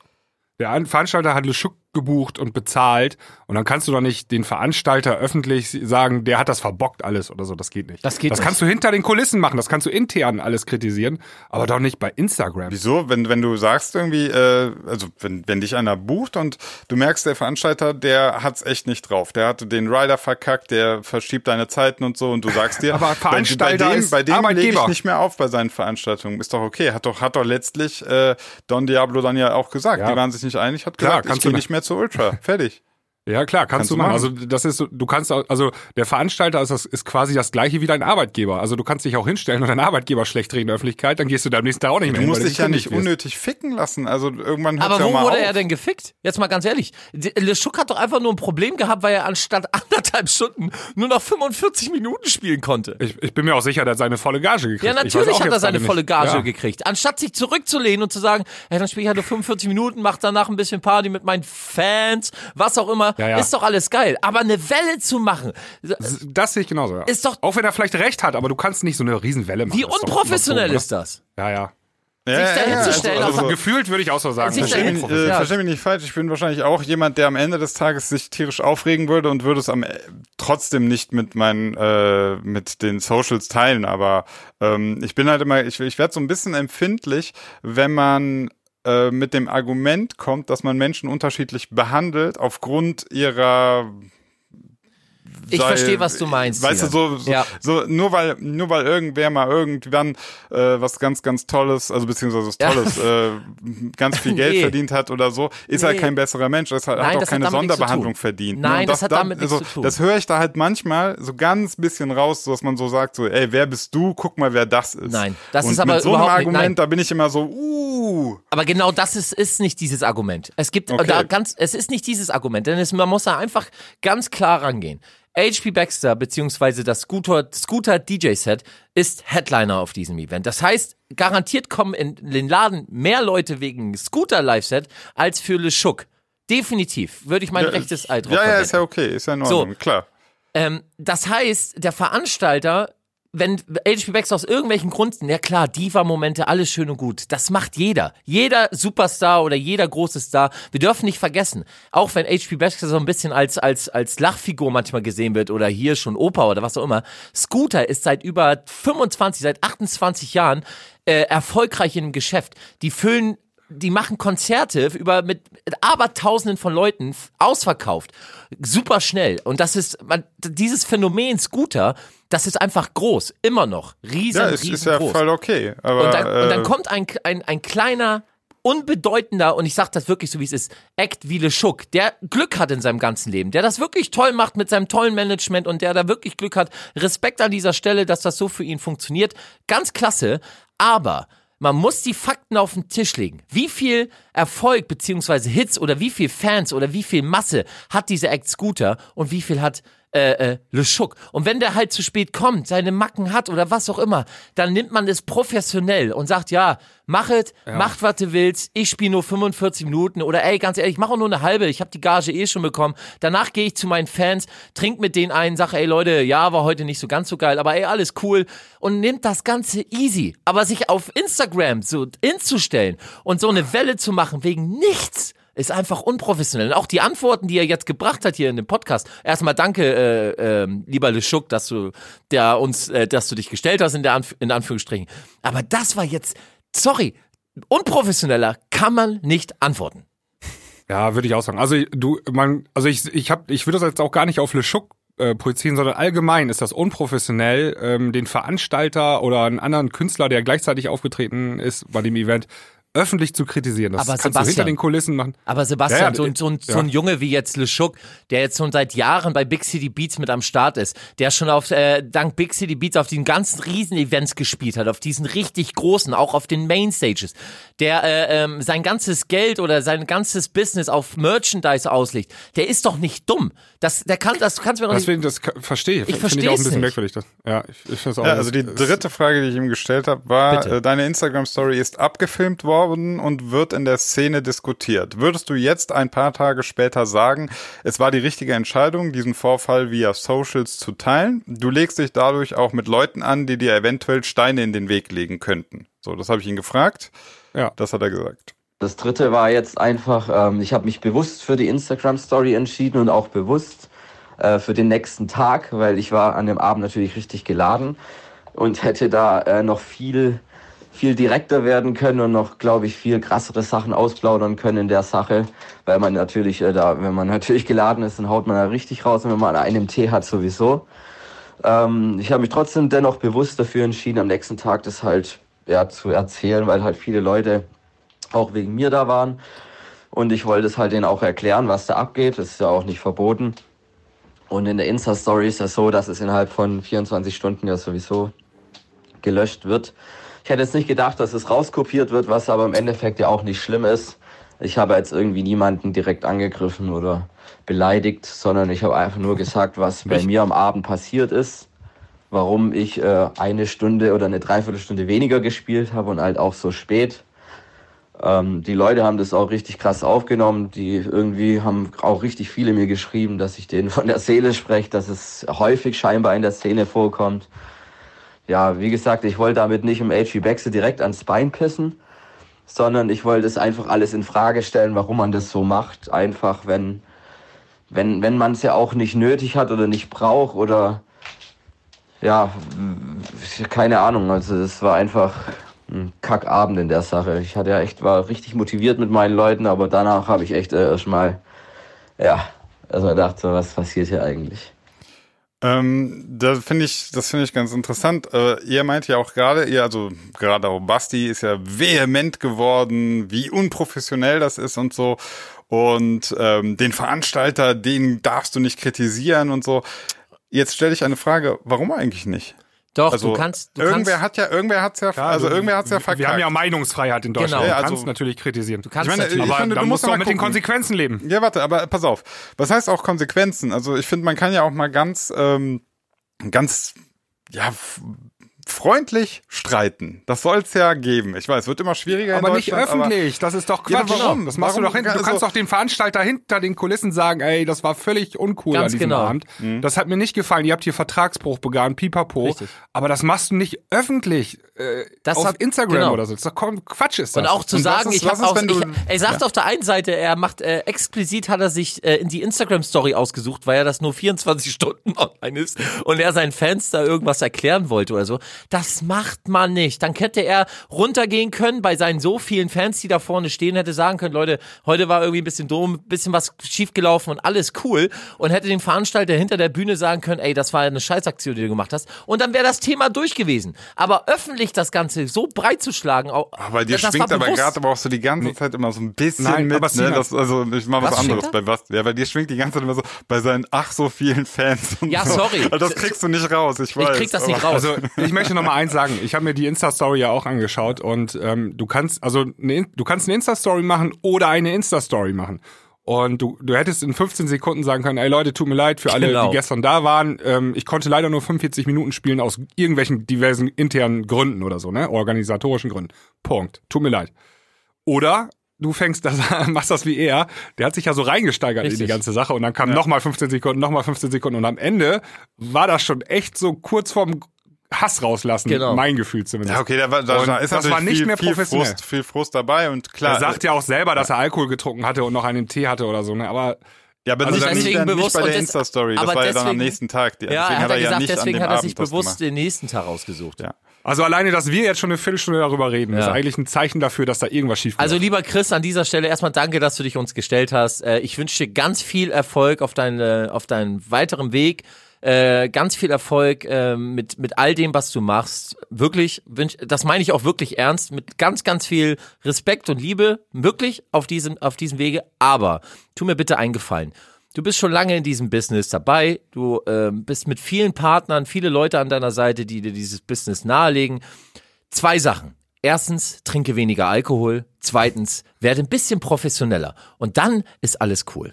Der An- Veranstalter hat Le Schuck gebucht und bezahlt und dann kannst du doch nicht den Veranstalter öffentlich sagen, der hat das verbockt alles oder so, das geht nicht. Das geht Das nicht. kannst du hinter den Kulissen machen, das kannst du intern alles kritisieren, aber doch nicht bei Instagram. Wieso? Wenn, wenn du sagst irgendwie, äh, also wenn, wenn dich einer bucht und du merkst, der Veranstalter, der hat's echt nicht drauf. Der hatte den Rider verkackt, der verschiebt deine Zeiten und so und du sagst dir, (laughs) Aber bei, Veranstalter bei dem, ist bei dem lege Arbeitgeber. ich nicht mehr auf bei seinen Veranstaltungen. Ist doch okay. Hat doch, hat doch letztlich äh, Don Diablo dann ja auch gesagt. Ja. Die waren sich nicht einig, hat Klar, gesagt, ich kannst du gehe nicht mehr zu Ultra. Fertig. Ja, klar, kannst, Kannst du machen. machen. Also das ist so- du kannst auch- also der Veranstalter ist das ist quasi das gleiche wie dein Arbeitgeber. Also du kannst dich auch hinstellen und deinen Arbeitgeber schlecht reden in der Öffentlichkeit, dann gehst du da am nächsten Tag auch nicht mehr. Du hin, musst dich ja nicht gekündigt wirst. unnötig ficken lassen. Also irgendwann hört Aber ja wo mal wurde auf. er denn gefickt? Jetzt mal ganz ehrlich. Le Schuck hat doch einfach nur ein Problem gehabt, weil er anstatt anderthalb Stunden nur noch 45 Minuten spielen konnte. Ich, ich bin mir auch sicher, der hat seine volle Gage gekriegt. Ja, natürlich hat er seine volle. Gage Ja. gekriegt. Anstatt sich zurückzulehnen und zu sagen, hey, dann spiele ich halt nur 45 Minuten, mach danach ein bisschen Party mit meinen Fans, was auch immer, Ja, ja. ist doch alles geil. Aber eine Welle zu machen, Das sehe ich genauso. Ja. Ist doch- auch wenn er vielleicht recht hat, aber du kannst nicht so eine Riesenwelle machen. wie Das ist unprofessionell ist das? ne? Ja, ja. ja, sich da ja, ja, hinzustellen, also, also, Gefühlt würde ich auch so sagen. Sich Das ist da Versteh hin- mich, äh, Ja. versteh mich nicht falsch, ich bin wahrscheinlich auch jemand, der am Ende des Tages sich tierisch aufregen würde und würde es am äh, trotzdem nicht mit meinen äh, mit den Socials teilen, aber ähm, ich bin halt immer, ich, ich werde so ein bisschen empfindlich, wenn man äh, mit dem Argument kommt, dass man Menschen unterschiedlich behandelt aufgrund ihrer Ich sei- verstehe, was du meinst. Weißt du, hier. so, so, Ja. so nur weil nur weil irgendwer mal irgendwann äh, was ganz ganz Tolles, also beziehungsweise was Ja. Tolles, äh, ganz viel (laughs) Geld Nee. verdient hat oder so, ist er Nee. kein besserer Mensch. Das hat, Nein, hat auch das hat keine nichts zu Sonderbehandlung verdient. ne? Nein, Und das hat damit nichts also, zu tun. Das höre ich da halt manchmal so ganz bisschen raus, so dass man so sagt, so, ey, wer bist du? Guck mal, wer das ist. Nein, das Und ist aber mit so einem überhaupt nicht- Argument, nein. da bin ich immer so, uh. Aber genau das ist, ist nicht dieses Argument. Es gibt Okay. da ganz, es ist nicht dieses Argument, denn es, man muss da einfach ganz klar rangehen. HP Baxter beziehungsweise das Scooter, Scooter DJ Set ist Headliner auf diesem Event. Das heißt, garantiert kommen in den Laden mehr Leute wegen Scooter Live Set als für Le Schuck. Definitiv, würde ich mein Ja, rechtes Ei drauf Ja, ja, verwenden. ist ja okay, ist ja in So. Ordnung, klar. Ähm, das heißt, der Veranstalter, wenn HP Baxter aus irgendwelchen Gründen, ja klar, Diva-Momente, alles schön und gut, das macht jeder. Jeder Superstar oder jeder große Star. Wir dürfen nicht vergessen, auch wenn HP Baxter so ein bisschen als, als, als Lachfigur manchmal gesehen wird oder hier schon Opa oder was auch immer, Scooter ist seit über 25, seit 28 Jahren äh, erfolgreich im Geschäft. Die füllen die machen Konzerte über mit abertausenden von Leuten ausverkauft. Super schnell. Und das ist, man, dieses Phänomen Scooter, das ist einfach groß. Immer noch. Riesen, Ja, es ist ja voll okay. Aber, und, dann, und dann äh, kommt ein, ein, ein kleiner, unbedeutender, und ich sag das wirklich so, wie es ist, Act wie Le Schuck, der Glück hat in seinem ganzen Leben, der das wirklich toll macht mit seinem tollen Management und der da wirklich Glück hat. Respekt an dieser Stelle, dass das so für ihn funktioniert. Ganz klasse. Aber man muss die Fakten auf den Tisch legen. Wie viel Erfolg beziehungsweise Hits oder wie viel Fans oder wie viel Masse hat dieser Act Scooter und wie viel hat äh, äh, Le Schuck. Und wenn der halt zu spät kommt, seine Macken hat oder was auch immer, dann nimmt man es professionell und sagt, ja, mach es, macht, was du willst, ich spiele nur 45 Minuten oder ey, ganz ehrlich, ich mache auch nur eine halbe, ich habe die Gage eh schon bekommen. Danach gehe ich zu meinen Fans, trink mit denen ein, sage, ey Leute, ja, war heute nicht so ganz so geil, aber ey, alles cool und nimmt das Ganze easy. Aber sich auf Instagram so inzustellen und so eine Welle zu machen wegen nichts, ist einfach unprofessionell. Und auch die Antworten, die er jetzt gebracht hat hier in dem Podcast. Erstmal danke, äh, äh, lieber Le Schuck, dass du der uns, äh, dass du dich gestellt hast in der Anf in Anführungsstrichen. Aber das war jetzt, sorry, unprofessioneller kann man nicht antworten. Ja, würde ich auch sagen. Also du, man, also ich, ich habe, ich würde das jetzt auch gar nicht auf Le Schuck äh, projizieren, sondern allgemein ist das unprofessionell, ähm, den Veranstalter oder einen anderen Künstler, der gleichzeitig aufgetreten ist bei dem Event, öffentlich zu kritisieren. Das Aber kannst du Sebastian- hinter den Kulissen machen. Aber Sebastian, Ja, ja, so, ein- so, ein, so ja. ein Junge wie jetzt Le Schuck, der jetzt schon seit Jahren bei Big City Beats mit am Start ist, der schon auf äh, dank Big City Beats auf den ganzen Riesen-Events gespielt hat, auf diesen richtig großen, auch auf den Mainstages, der äh, ähm, sein ganzes Geld oder sein ganzes Business auf Merchandise auslegt, der ist doch nicht dumm. Das, der kann, das kannst du mir doch nicht. Deswegen, das ka- verstehe ich. Ich Finde ich auch ein bisschen nicht. merkwürdig. Das. Ja, ich, ich finde es auch. Ja, also die das- dritte Frage, die ich ihm gestellt habe, war, Bitte. äh, deine Instagram-Story ist abgefilmt worden und wird in der Szene diskutiert. Würdest du jetzt ein paar Tage später sagen, es war die richtige Entscheidung, diesen Vorfall via Socials zu teilen? Du legst dich dadurch auch mit Leuten an, die dir eventuell Steine in den Weg legen könnten. So, das habe ich ihn gefragt. Ja. Das hat er gesagt. Das dritte war jetzt einfach, ähm, ich habe mich bewusst für die Instagram-Story entschieden und auch bewusst äh, für den nächsten Tag, weil ich war an dem Abend natürlich richtig geladen und hätte da äh, noch viel, viel direkter werden können und noch, glaube ich, viel krassere Sachen ausplaudern können in der Sache, weil man natürlich äh, da, wenn man (laughs) natürlich geladen ist, dann haut man da richtig raus und wenn man einen Tee hat sowieso. Ähm, ich habe mich trotzdem dennoch bewusst dafür entschieden, am nächsten Tag das halt ja, zu erzählen, weil halt viele Leute auch wegen mir da waren. Und ich wollte es halt denen auch erklären, was da abgeht. Das ist ja auch nicht verboten. Und in der Insta-Story ist das so, dass es innerhalb von 24 Stunden ja sowieso gelöscht wird. Ich hätte jetzt nicht gedacht, dass es rauskopiert wird, was aber im Endeffekt ja auch nicht schlimm ist. Ich habe jetzt irgendwie niemanden direkt angegriffen oder beleidigt, sondern ich habe einfach nur gesagt, was bei mir am Abend passiert ist, warum ich äh, eine Stunde oder eine Dreiviertelstunde weniger gespielt habe und halt auch so spät. Ähm, die Leute haben das auch richtig krass aufgenommen. Die irgendwie haben auch richtig viele mir geschrieben, dass ich denen von der Seele spreche, dass es häufig scheinbar in der Szene vorkommt. Ja, wie gesagt, ich wollte damit nicht im HG Baxter direkt ans Bein pissen, sondern ich wollte es einfach alles in Frage stellen, warum man das so macht. Einfach, wenn, wenn, wenn man es ja auch nicht nötig hat oder nicht braucht oder ja, keine Ahnung. Also es war einfach ein Kackabend in der Sache. Ich hatte ja echt, war richtig motiviert mit meinen Leuten, aber danach habe ich echt äh, erstmal, ja, erstmal gedacht, so, was passiert hier eigentlich? Ähm, da finde ich, das finde ich ganz interessant. Äh, ihr meint ja auch gerade, ihr, also gerade auch Basti ist ja vehement geworden, wie unprofessionell das ist und so. Und ähm, den Veranstalter, den darfst du nicht kritisieren und so. Jetzt stelle ich eine Frage, warum eigentlich nicht? Doch, Also du kannst, du irgendwer kannst, hat ja, irgendwer hat's ja, also irgendwer hat's ja verkackt. Wir haben ja Meinungsfreiheit in Deutschland. Genau. Du Ja, kannst also- natürlich kritisieren. du kannst Ich meine, natürlich, ich aber finde, dann du musst du mal mit den gucken. Konsequenzen leben. Ja, warte, aber pass auf. Was heißt auch Konsequenzen? Also ich finde, man kann ja auch mal ganz, ähm, ganz, ja, freundlich streiten. Das soll's ja geben. Ich weiß, wird immer schwieriger Aber in nicht Deutschland. aber- öffentlich. das ist doch Ja, Quatsch. aber warum? Das machst Warum? du doch hin. Du Also- kannst doch den Veranstalter hinter den Kulissen sagen, ey, das war völlig uncool Ganz an diesem genau. Abend. Das hat mir nicht gefallen. Ihr habt hier Vertragsbruch begangen, pipapo. Richtig. Aber das machst du nicht öffentlich äh, Das auf hat- Instagram genau. oder so. Das ist doch komm, Quatsch ist das. Und auch zu Und sagen, ist- ich habe ist, auch, wenn du- ich, er sagt auf der einen Seite, er macht äh, explizit hat er sich äh, in die Instagram Story ausgesucht, weil er das nur 24 (laughs) Stunden online ist und er seinen Fans da irgendwas erklären wollte oder so. Das macht man nicht. Dann hätte er runtergehen können bei seinen so vielen Fans, die da vorne stehen, hätte sagen können, Leute, heute war irgendwie ein bisschen dumm, bisschen was schiefgelaufen und alles cool und hätte dem Veranstalter hinter der Bühne sagen können, ey, das war eine Scheißaktion, die du gemacht hast und dann wäre das Thema durch gewesen. Aber öffentlich das Ganze so breit zu schlagen, auch, Aber dir schwingt aber gerade aber auch so die ganze Zeit immer so ein bisschen Nein, mit, aber ne? Das, also ich mach was, Was anderes bei Basti. Ja, bei dir schwingt die ganze Zeit immer so bei seinen ach so vielen Fans. Und Ja, so. sorry. Also das kriegst du nicht raus, ich weiß. krieg das nicht raus. Also ich (laughs) möchte noch mal eins sagen. Ich habe mir die Insta-Story ja auch angeschaut und ähm, du kannst also eine, In- du kannst eine Insta-Story machen oder eine Insta-Story machen. Und du, du hättest in 15 Sekunden sagen können, ey Leute, tut mir leid für alle, Genau. die gestern da waren. Ähm, ich konnte leider nur 45 Minuten spielen aus irgendwelchen diversen internen Gründen oder so, ne? Organisatorischen Gründen. Punkt. Tut mir leid. Oder du fängst das, (laughs) machst das wie er. Der hat sich ja so reingesteigert in Richtig. die ganze Sache und dann kam nochmal 15 Sekunden, nochmal 15 Sekunden und am Ende war das schon echt so kurz vorm Hass rauslassen, Genau. mein Gefühl zumindest. Ja, okay, da, war, da, ist das natürlich war nicht viel, mehr viel, professionell. Frust, viel Frust dabei und klar. er sagt ja auch selber, dass er Alkohol getrunken hatte und noch einen Tee hatte oder so, ne? Aber ja, aber also nicht, deswegen nicht, dann, nicht bewusst bei und der Insta-Story. Das war ja dann am deswegen- nächsten Tag. Die- Ja, hat er ja gesagt, nicht deswegen an hat er sich Abend das bewusst den nächsten Tag ausgesucht. Ja. Also alleine, dass wir jetzt schon eine Viertelstunde darüber reden, ist Ja. eigentlich ein Zeichen dafür, dass da irgendwas schief Also lieber Chris, an dieser Stelle erstmal danke, dass du dich uns gestellt hast. Äh, Ich wünsche dir ganz viel Erfolg auf, deine, auf deinen weiteren Weg. Äh, ganz viel Erfolg äh, mit, mit all dem, was du machst. Wirklich, wünsch, das meine ich auch wirklich ernst, mit ganz, ganz viel Respekt und Liebe, wirklich auf diesem, auf diesem Wege. Aber tu mir bitte einen Gefallen. Du bist schon lange in diesem Business dabei. Du ähm, bist mit vielen Partnern, viele Leute an deiner Seite, die dir dieses Business nahelegen. Zwei Sachen. Erstens, trinke weniger Alkohol. Zweitens, werde ein bisschen professioneller. Und dann ist alles cool.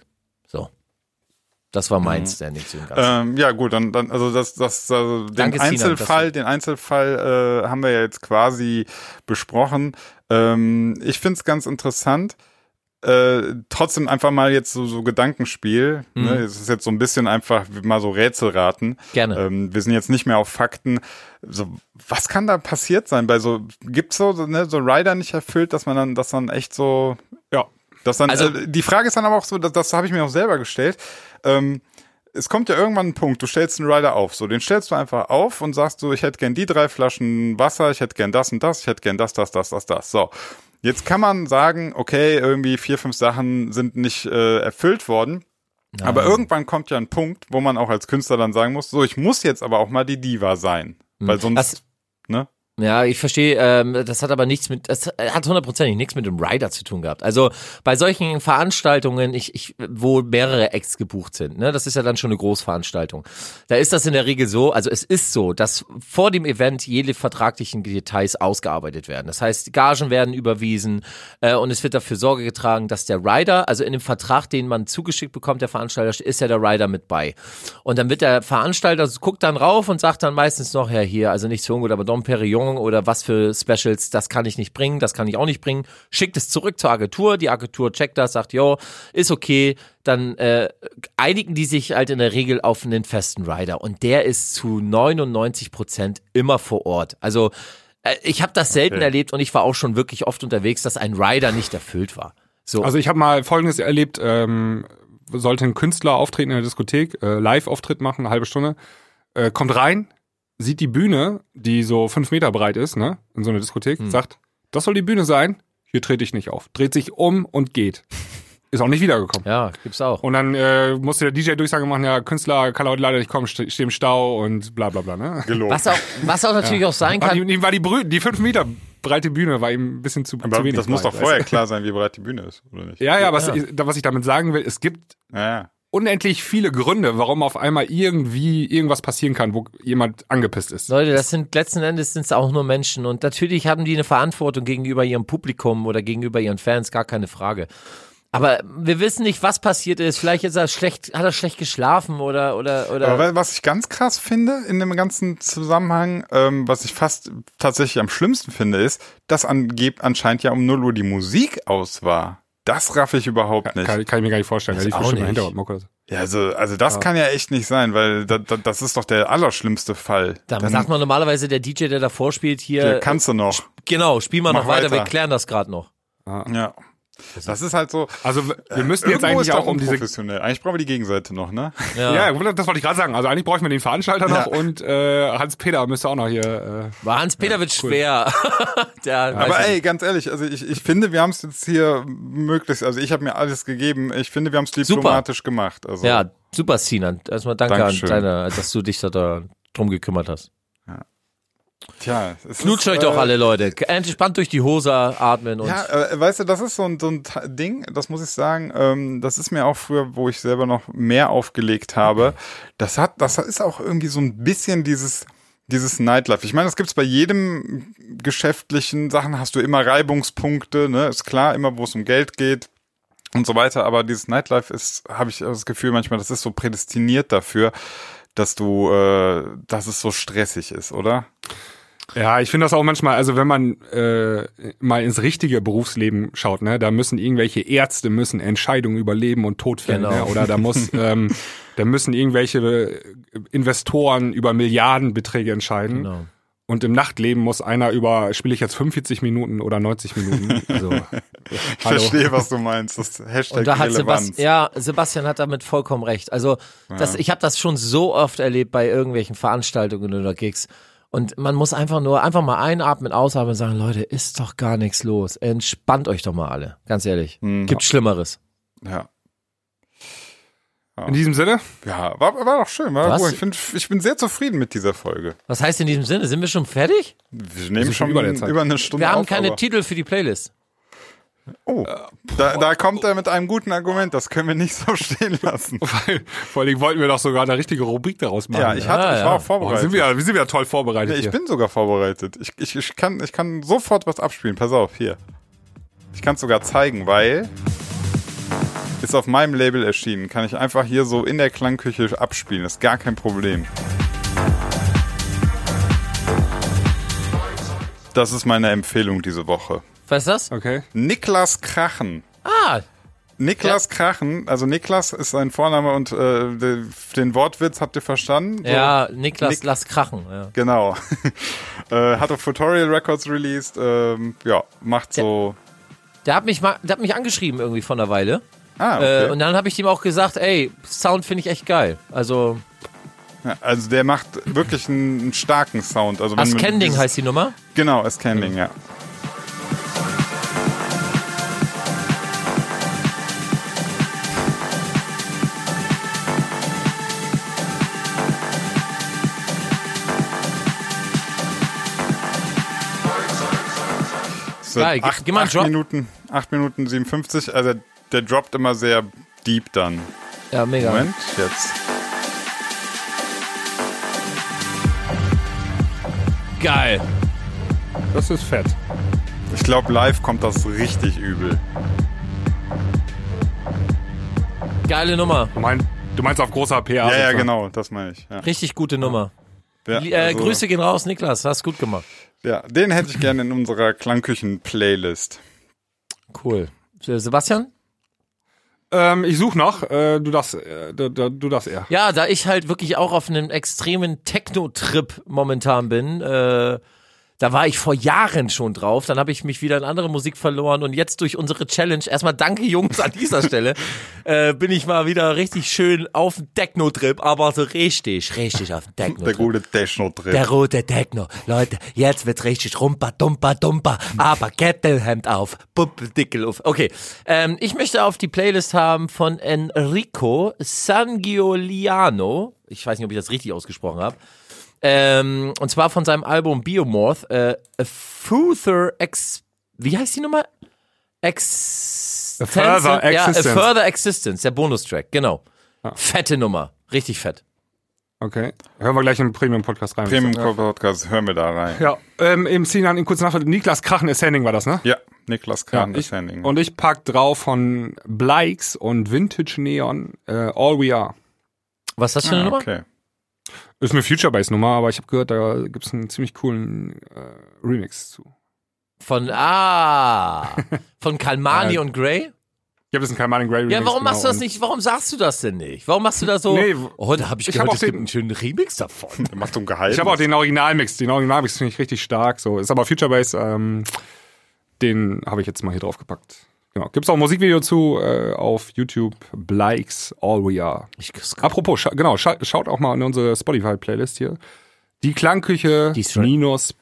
Das war mein Standing zu dem Ganzen. Ähm, ja, gut, dann, dann also das, das, also den Danke, Einzelfall, dass den Einzelfall äh, haben wir ja jetzt quasi besprochen. Ähm, ich find's ganz interessant. Äh, trotzdem einfach mal jetzt so, so Gedankenspiel. Mhm. Ne? Es ist jetzt so ein bisschen einfach mal so Rätselraten. Gerne. Ähm, wir sind jetzt nicht mehr auf Fakten. So, was kann da passiert sein? Bei so gibt's so ne, so Rider nicht erfüllt, dass man dann, dass dann echt so Ja. Das dann, Also- äh, die Frage ist dann aber auch so, das, das habe ich mir auch selber gestellt. Ähm, es kommt ja irgendwann ein Punkt, du stellst einen Rider auf, so den stellst du einfach auf und sagst so, ich hätte gern die drei Flaschen Wasser, ich hätte gern das und das, ich hätte gern das, das, das, das, das. So, jetzt kann man sagen, okay, irgendwie vier, fünf Sachen sind nicht äh, erfüllt worden. Aber irgendwann kommt ja ein Punkt, wo man auch als Künstler dann sagen muss, so, ich muss jetzt aber auch mal die Diva sein, weil sonst, Das- ne? Ja, ich verstehe, ähm, das hat aber nichts mit, das hat hundertprozentig nichts mit dem Rider zu tun gehabt. Also bei solchen Veranstaltungen, ich, ich, wo mehrere Acts gebucht sind, ne, das ist ja dann schon eine Großveranstaltung. Da ist das in der Regel so, also es ist so, dass vor dem Event jede vertraglichen Details ausgearbeitet werden. Das heißt, Gagen werden überwiesen äh, und es wird dafür Sorge getragen, dass der Rider, also in dem Vertrag, den man zugeschickt bekommt, der Veranstalter, ist ja der Rider mit bei. Und dann wird der Veranstalter, guckt dann rauf und sagt dann meistens noch, ja hier, also nicht so gut, aber Dom Perignon oder was für Specials, das kann ich nicht bringen, das kann ich auch nicht bringen. Schickt es zurück zur Agentur, die Agentur checkt das, sagt, jo, ist okay. Dann äh, einigen die sich halt in der Regel auf einen festen Rider und der ist zu 99 Prozent immer vor Ort. Also äh, ich habe das selten Okay. erlebt und ich war auch schon wirklich oft unterwegs, dass ein Rider nicht erfüllt war. So. Also ich habe mal Folgendes erlebt, ähm, sollte ein Künstler auftreten in der Diskothek, äh, Live-Auftritt machen, eine halbe Stunde, äh, kommt rein, sieht die Bühne, die so fünf Meter breit ist, ne, in so einer Diskothek, sagt, das soll die Bühne sein, hier trete ich nicht auf. Dreht sich um und geht. (laughs) Ist auch nicht wiedergekommen. ja, gibt's auch. Und dann äh, musste der DJ Durchsage machen, ja, Künstler kann heute leider nicht kommen, ste stehe im Stau und bla bla bla, ne? Gelogen. Was auch, was auch natürlich auch sein War kann. die, die, war die, Brü die fünf Meter breite Bühne war ihm ein bisschen zu, aber zu wenig. das muss breit, doch weißt vorher du? klar sein, wie breit die Bühne ist, oder nicht? Ja, ja, was, Ich, was ich damit sagen will, es gibt Ja, ja. Unendlich viele Gründe, warum auf einmal irgendwie irgendwas passieren kann, wo jemand angepisst ist. Leute, das sind letzten Endes sind es auch nur Menschen und natürlich haben die eine Verantwortung gegenüber ihrem Publikum oder gegenüber ihren Fans, gar keine Frage. Aber wir wissen nicht, was passiert ist. Vielleicht ist er schlecht, hat er schlecht geschlafen oder oder oder. Aber was ich ganz krass finde in dem ganzen Zusammenhang, ähm, was ich fast tatsächlich am schlimmsten finde, ist, dass angeb anscheinend ja um 0 Uhr die Musik aus war. Das raff ich überhaupt nicht. Kann, kann ich mir gar nicht vorstellen. Der lief auch nicht. Hintergrund. oder so. Ja, also, also das kann ja echt nicht sein, weil da, da, das ist doch der allerschlimmste Fall. da Dann- sagt man normalerweise der DJ, der davor spielt, hier. ja, kannst du noch. genau, spiel mal Mach noch weiter, wir weiter. klären das gerade noch. Ja. Das ist halt so. Also wir wir müssten jetzt eigentlich ist auch um diese. Eigentlich brauchen wir die Gegenseite noch, ne? Ja. Ja, das wollte ich gerade sagen. Also eigentlich bräuchten wir den Veranstalter noch und äh, Hans-Peter müsste auch noch hier. Äh, War Hans-Peter wird schwer. (laughs) der, Aber ey, ganz ehrlich, also ich, ich finde, wir haben es jetzt hier möglichst, also ich habe mir alles gegeben. Ich finde, wir haben es diplomatisch gemacht. Also Ja, super, Sinan. Erstmal danke Dankeschön. an deine, dass du dich da, da drum gekümmert hast. Tja, es Knutscht ist, euch doch äh, alle, Leute. Entspannt durch die Hose atmen und. Ja, äh, weißt du, das ist so ein, so ein Ding, das muss ich sagen, ähm, das ist mir auch früher, wo ich selber noch mehr aufgelegt habe, das hat, das ist auch irgendwie so ein bisschen dieses, dieses Nightlife. Ich meine, das gibt's bei jedem geschäftlichen Sachen, hast du immer Reibungspunkte, ne, ist klar, immer wo es um Geld geht, und so weiter. Aber dieses Nightlife ist, habe ich das Gefühl manchmal, das ist so prädestiniert dafür, dass du, äh, dass es so stressig ist, oder? Ja, ich finde das auch manchmal, also wenn man äh, mal ins richtige Berufsleben schaut, ne, da müssen irgendwelche Ärzte müssen Entscheidungen über Leben und Tod fällen, Genau. ne, oder da muss, (laughs) ähm, da müssen irgendwelche Investoren über Milliardenbeträge entscheiden. Genau. Und im Nachtleben muss einer über, spiele ich jetzt 45 Minuten oder 90 Minuten? Also, (laughs) Ich hallo. verstehe, was du meinst. Das Hashtag Und da hat Relevanz. Sebastian, ja, Sebastian hat damit vollkommen recht. Also das, ich habe das schon so oft erlebt bei irgendwelchen Veranstaltungen oder Gigs. Und man muss einfach nur einfach mal einatmen, ausatmen und sagen, Leute, ist doch gar nichts los. Entspannt euch doch mal alle. Ganz ehrlich. Hm. Gibt Schlimmeres. Ja. In diesem Sinne, Ja, war, war doch schön. War Was? gut. Ich, find, ich bin sehr zufrieden mit dieser Folge. Was heißt in diesem Sinne? Sind wir schon fertig? Wir nehmen schon über über, eine Stunde Wir haben auf, keine aber- Titel für die Playlist. Oh, da, da kommt er mit einem guten Argument. Das können wir nicht so (laughs) stehen lassen. (laughs) vor allem wollten wir doch sogar eine richtige Rubrik daraus machen. Ja, ich, hatte, Ah, ich ja. war auch Oh, vorbereitet. sind wir, wir sind wieder toll vorbereitet. Ja, ich hier. bin sogar vorbereitet. Ich, ich, ich, kann, ich kann sofort was abspielen. Pass auf, hier. Ich kann es sogar zeigen, weil ist auf meinem Label erschienen. Kann ich einfach hier so in der Klangküche abspielen. Ist gar kein Problem. Das ist meine Empfehlung diese Woche. Was ist das? Okay. Niklas Krachen. Ah, Niklas Krachen, also Niklas ist sein Vorname und äh, de- den Wortwitz habt ihr verstanden? So, ja, Niklas, Nick- lass krachen. Ja. Genau. (laughs) äh, hat auf Tutorial Records released. Ähm, ja, macht so. Der hat mich mal, der hat mich angeschrieben irgendwie vor einer Weile. Ah, okay. Äh, und dann habe ich ihm auch gesagt, ey, Sound finde ich echt geil. Also, ja, also der macht wirklich einen, einen starken Sound. Also Ascending heißt die Nummer. Genau, Ascending, ja. So, Geil, acht, gib mal acht. Minuten, 8 Minuten 57, also der droppt immer sehr deep dann. Ja, mega. Moment, jetzt. Geil. Das ist fett. Ich glaube, live kommt das richtig übel. Geile Nummer. Du, mein, du meinst auf großer PA? Ja, ja, genau, das meine ich. Ja. Richtig gute Nummer. Ja, Äh, also- Grüße gehen raus, Niklas. Hast gut gemacht. Ja, den hätte ich gerne in unserer Klangküchen-Playlist. Cool. Äh, Sebastian? Ähm, ich suche noch. Äh, du darfst, äh, du, du, darfst eher. Ja, da ich halt wirklich auch auf einem extremen Techno-Trip momentan bin, äh, da war ich vor Jahren schon drauf, dann habe ich mich wieder in andere Musik verloren und jetzt durch unsere Challenge, erstmal danke Jungs an dieser Stelle, (laughs) äh, bin ich mal wieder richtig schön auf dem Techno-Trip, aber so richtig, richtig auf dem Der Techno-Trip. gute Techno-Trip. Der rote Techno. Leute, jetzt wird's richtig rumper, dumper, dumper, aber Kettelhemd auf, Puppeldickel auf. Okay, ähm, ich möchte auf die Playlist haben von Enrico Sangioliano. Ich weiß nicht, ob ich das richtig ausgesprochen habe. Ähm, und zwar von seinem Album Biomorph, äh, A Further Ex... Wie heißt die Nummer? Ex... A Further Ja, A Existence. Further Existence, der Bonustrack, genau. Fette Nummer, richtig fett. Okay. Hören wir gleich in den Premium-Podcast rein. Premium-Podcast, hören wir da rein. Ja, ähm, im Sinan in kurz nach Niklas Krachen Ascending war das, ne? Ja, Niklas Kahn ich, ist Handing. und ich pack drauf von Blikes und Vintage Neon äh, All We Are. Was ist das für eine ah, Nummer? okay. Ist eine Future-Bass-Nummer, aber ich habe gehört, da gibt's einen ziemlich coolen äh, Remix zu. Von, ah, (laughs) von Kalmani und Grey? Ich habe das in Kalman Grey Remix. Ja, warum genau, machst du das und- nicht? Warum sagst du das denn nicht? Warum machst du da so? Nee, oh, da habe ich, ich gehört, hab auch es gibt den- einen schönen Remix davon. Macht um Geheimnis. Ich habe auch den Originalmix. Den Originalmix finde ich richtig stark. So ist aber Future Bass. Ähm, den habe ich jetzt mal hier drauf gepackt. Genau. Gibt's auch ein Musikvideo zu äh, auf YouTube. Blikes All We Are. Ich, Apropos, scha genau, scha schaut auch mal in unsere Spotify-Playlist hier. Die Klangküche Die minus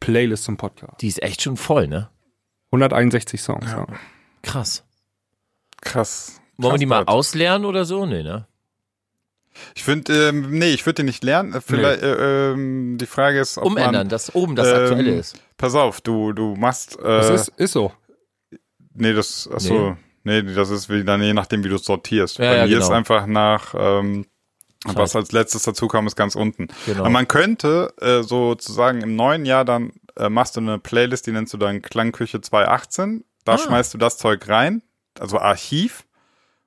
Playlist zum Podcast. die ist echt schon voll, ne? 161 Songs. Ja. Krass. krass. Wollen wir die mal auslernen oder so? Nee, ne? Ich finde, ähm, nee, ich würde den nicht lernen. Äh, Vielleicht, äh, ähm, die Frage ist, ob Umändern, man, dass oben das ähm, aktuelle ist. Pass auf, du, du machst, äh, Das ist, ist so. Nee, das, achso, nee. das ist wieder, je nachdem, wie du es sortierst. Ja, Bei ja, mir ist genau. einfach nach, ähm, was als letztes dazu kam, ist ganz unten. Genau. Aber man könnte äh, sozusagen im neuen Jahr dann äh, machst du eine Playlist, die nennst du dann Klangküche 2018. Da Ah. schmeißt du das Zeug rein also Archiv.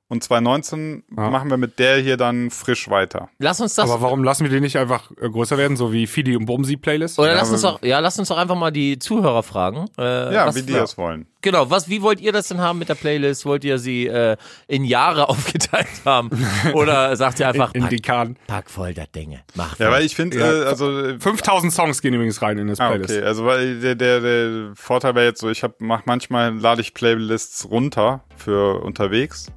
Und 2019 Ja. machen wir mit der hier dann frisch weiter. Lass uns das Aber warum lassen wir die nicht einfach äh, größer werden, so wie Fidi und Bumsi Playlist? oder Ja, lass uns doch, ja, lass uns doch einfach mal die Zuhörer fragen. Äh, Ja, was, wie die das wollen. Genau, was, wie wollt ihr das denn haben mit der Playlist? Wollt ihr sie äh, in Jahre (laughs) aufgeteilt haben? Oder sagt ihr einfach, in pack, die Kahn. pack voll das Dinge, mach Ja, voll. weil ich finde, Ja. äh, also äh, 5000 Songs gehen übrigens rein in das Ah, Playlist. okay. Also weil der, der, der Vorteil wäre jetzt so, ich habe mach manchmal lade ich Playlists runter für unterwegs.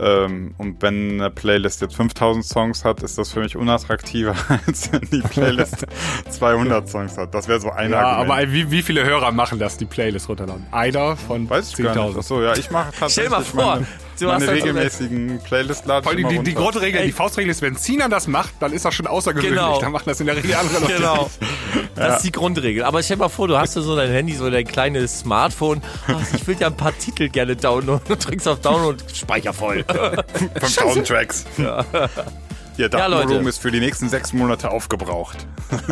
Ähm, und wenn eine Playlist jetzt 5000 Songs hat, ist das für mich unattraktiver, (laughs) als wenn die Playlist (laughs) 200 Songs hat. Das wäre so ein Ja, Argument. aber wie, wie viele Hörer machen das, die Playlist runterladen? Einer von Weiß ich gar nicht. 10.000. Achso, ja, ich mache Stell tatsächlich mal vor, meine, du meine halt so regelmäßigen Playlist lade Vor allem die, die. Grundregel, die Faustregel ist, wenn Sinan das macht, dann ist das schon außergewöhnlich. Genau. Dann machen das in der Regel andere Leute. Genau. (laughs) Das ist die Grundregel. Aber stell mal vor, du hast so dein Handy, so dein kleines Smartphone. Ach, ich will ja ein paar Titel gerne downloaden. Du drückst auf Download, Speicher voll. 5000 Tracks. Ja. Ihr Datenvolumen Leute. ist für die nächsten sechs Monate aufgebraucht. (laughs)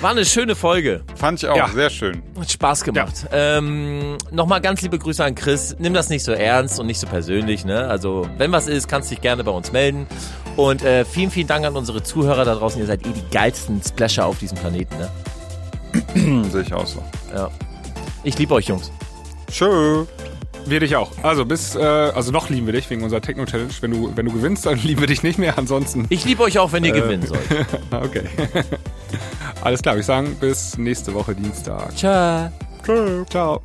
War eine schöne Folge. Fand ich auch Ja. sehr schön. Hat Spaß gemacht. Ähm, Nochmal ganz liebe Grüße an Chris. Nimm das nicht so ernst und nicht so persönlich. Ne? Also, wenn was ist, kannst dich gerne bei uns melden. Und äh, vielen, vielen Dank an unsere Zuhörer da draußen. Ihr seid eh die geilsten Splasher auf diesem Planeten. Ne? Sehe ich auch so. Ja. Ich liebe euch, Jungs. Tschö. Wir dich auch. Also bis, äh, also noch lieben wir dich wegen unserer Techno-Challenge. Wenn du, wenn du gewinnst, dann (laughs) lieben wir dich nicht mehr. Ansonsten, Ich liebe euch auch, wenn ihr gewinnen sollt. (laughs) okay. (laughs) Alles klar, ich sagen bis nächste Woche Dienstag. Ciao. Ciao.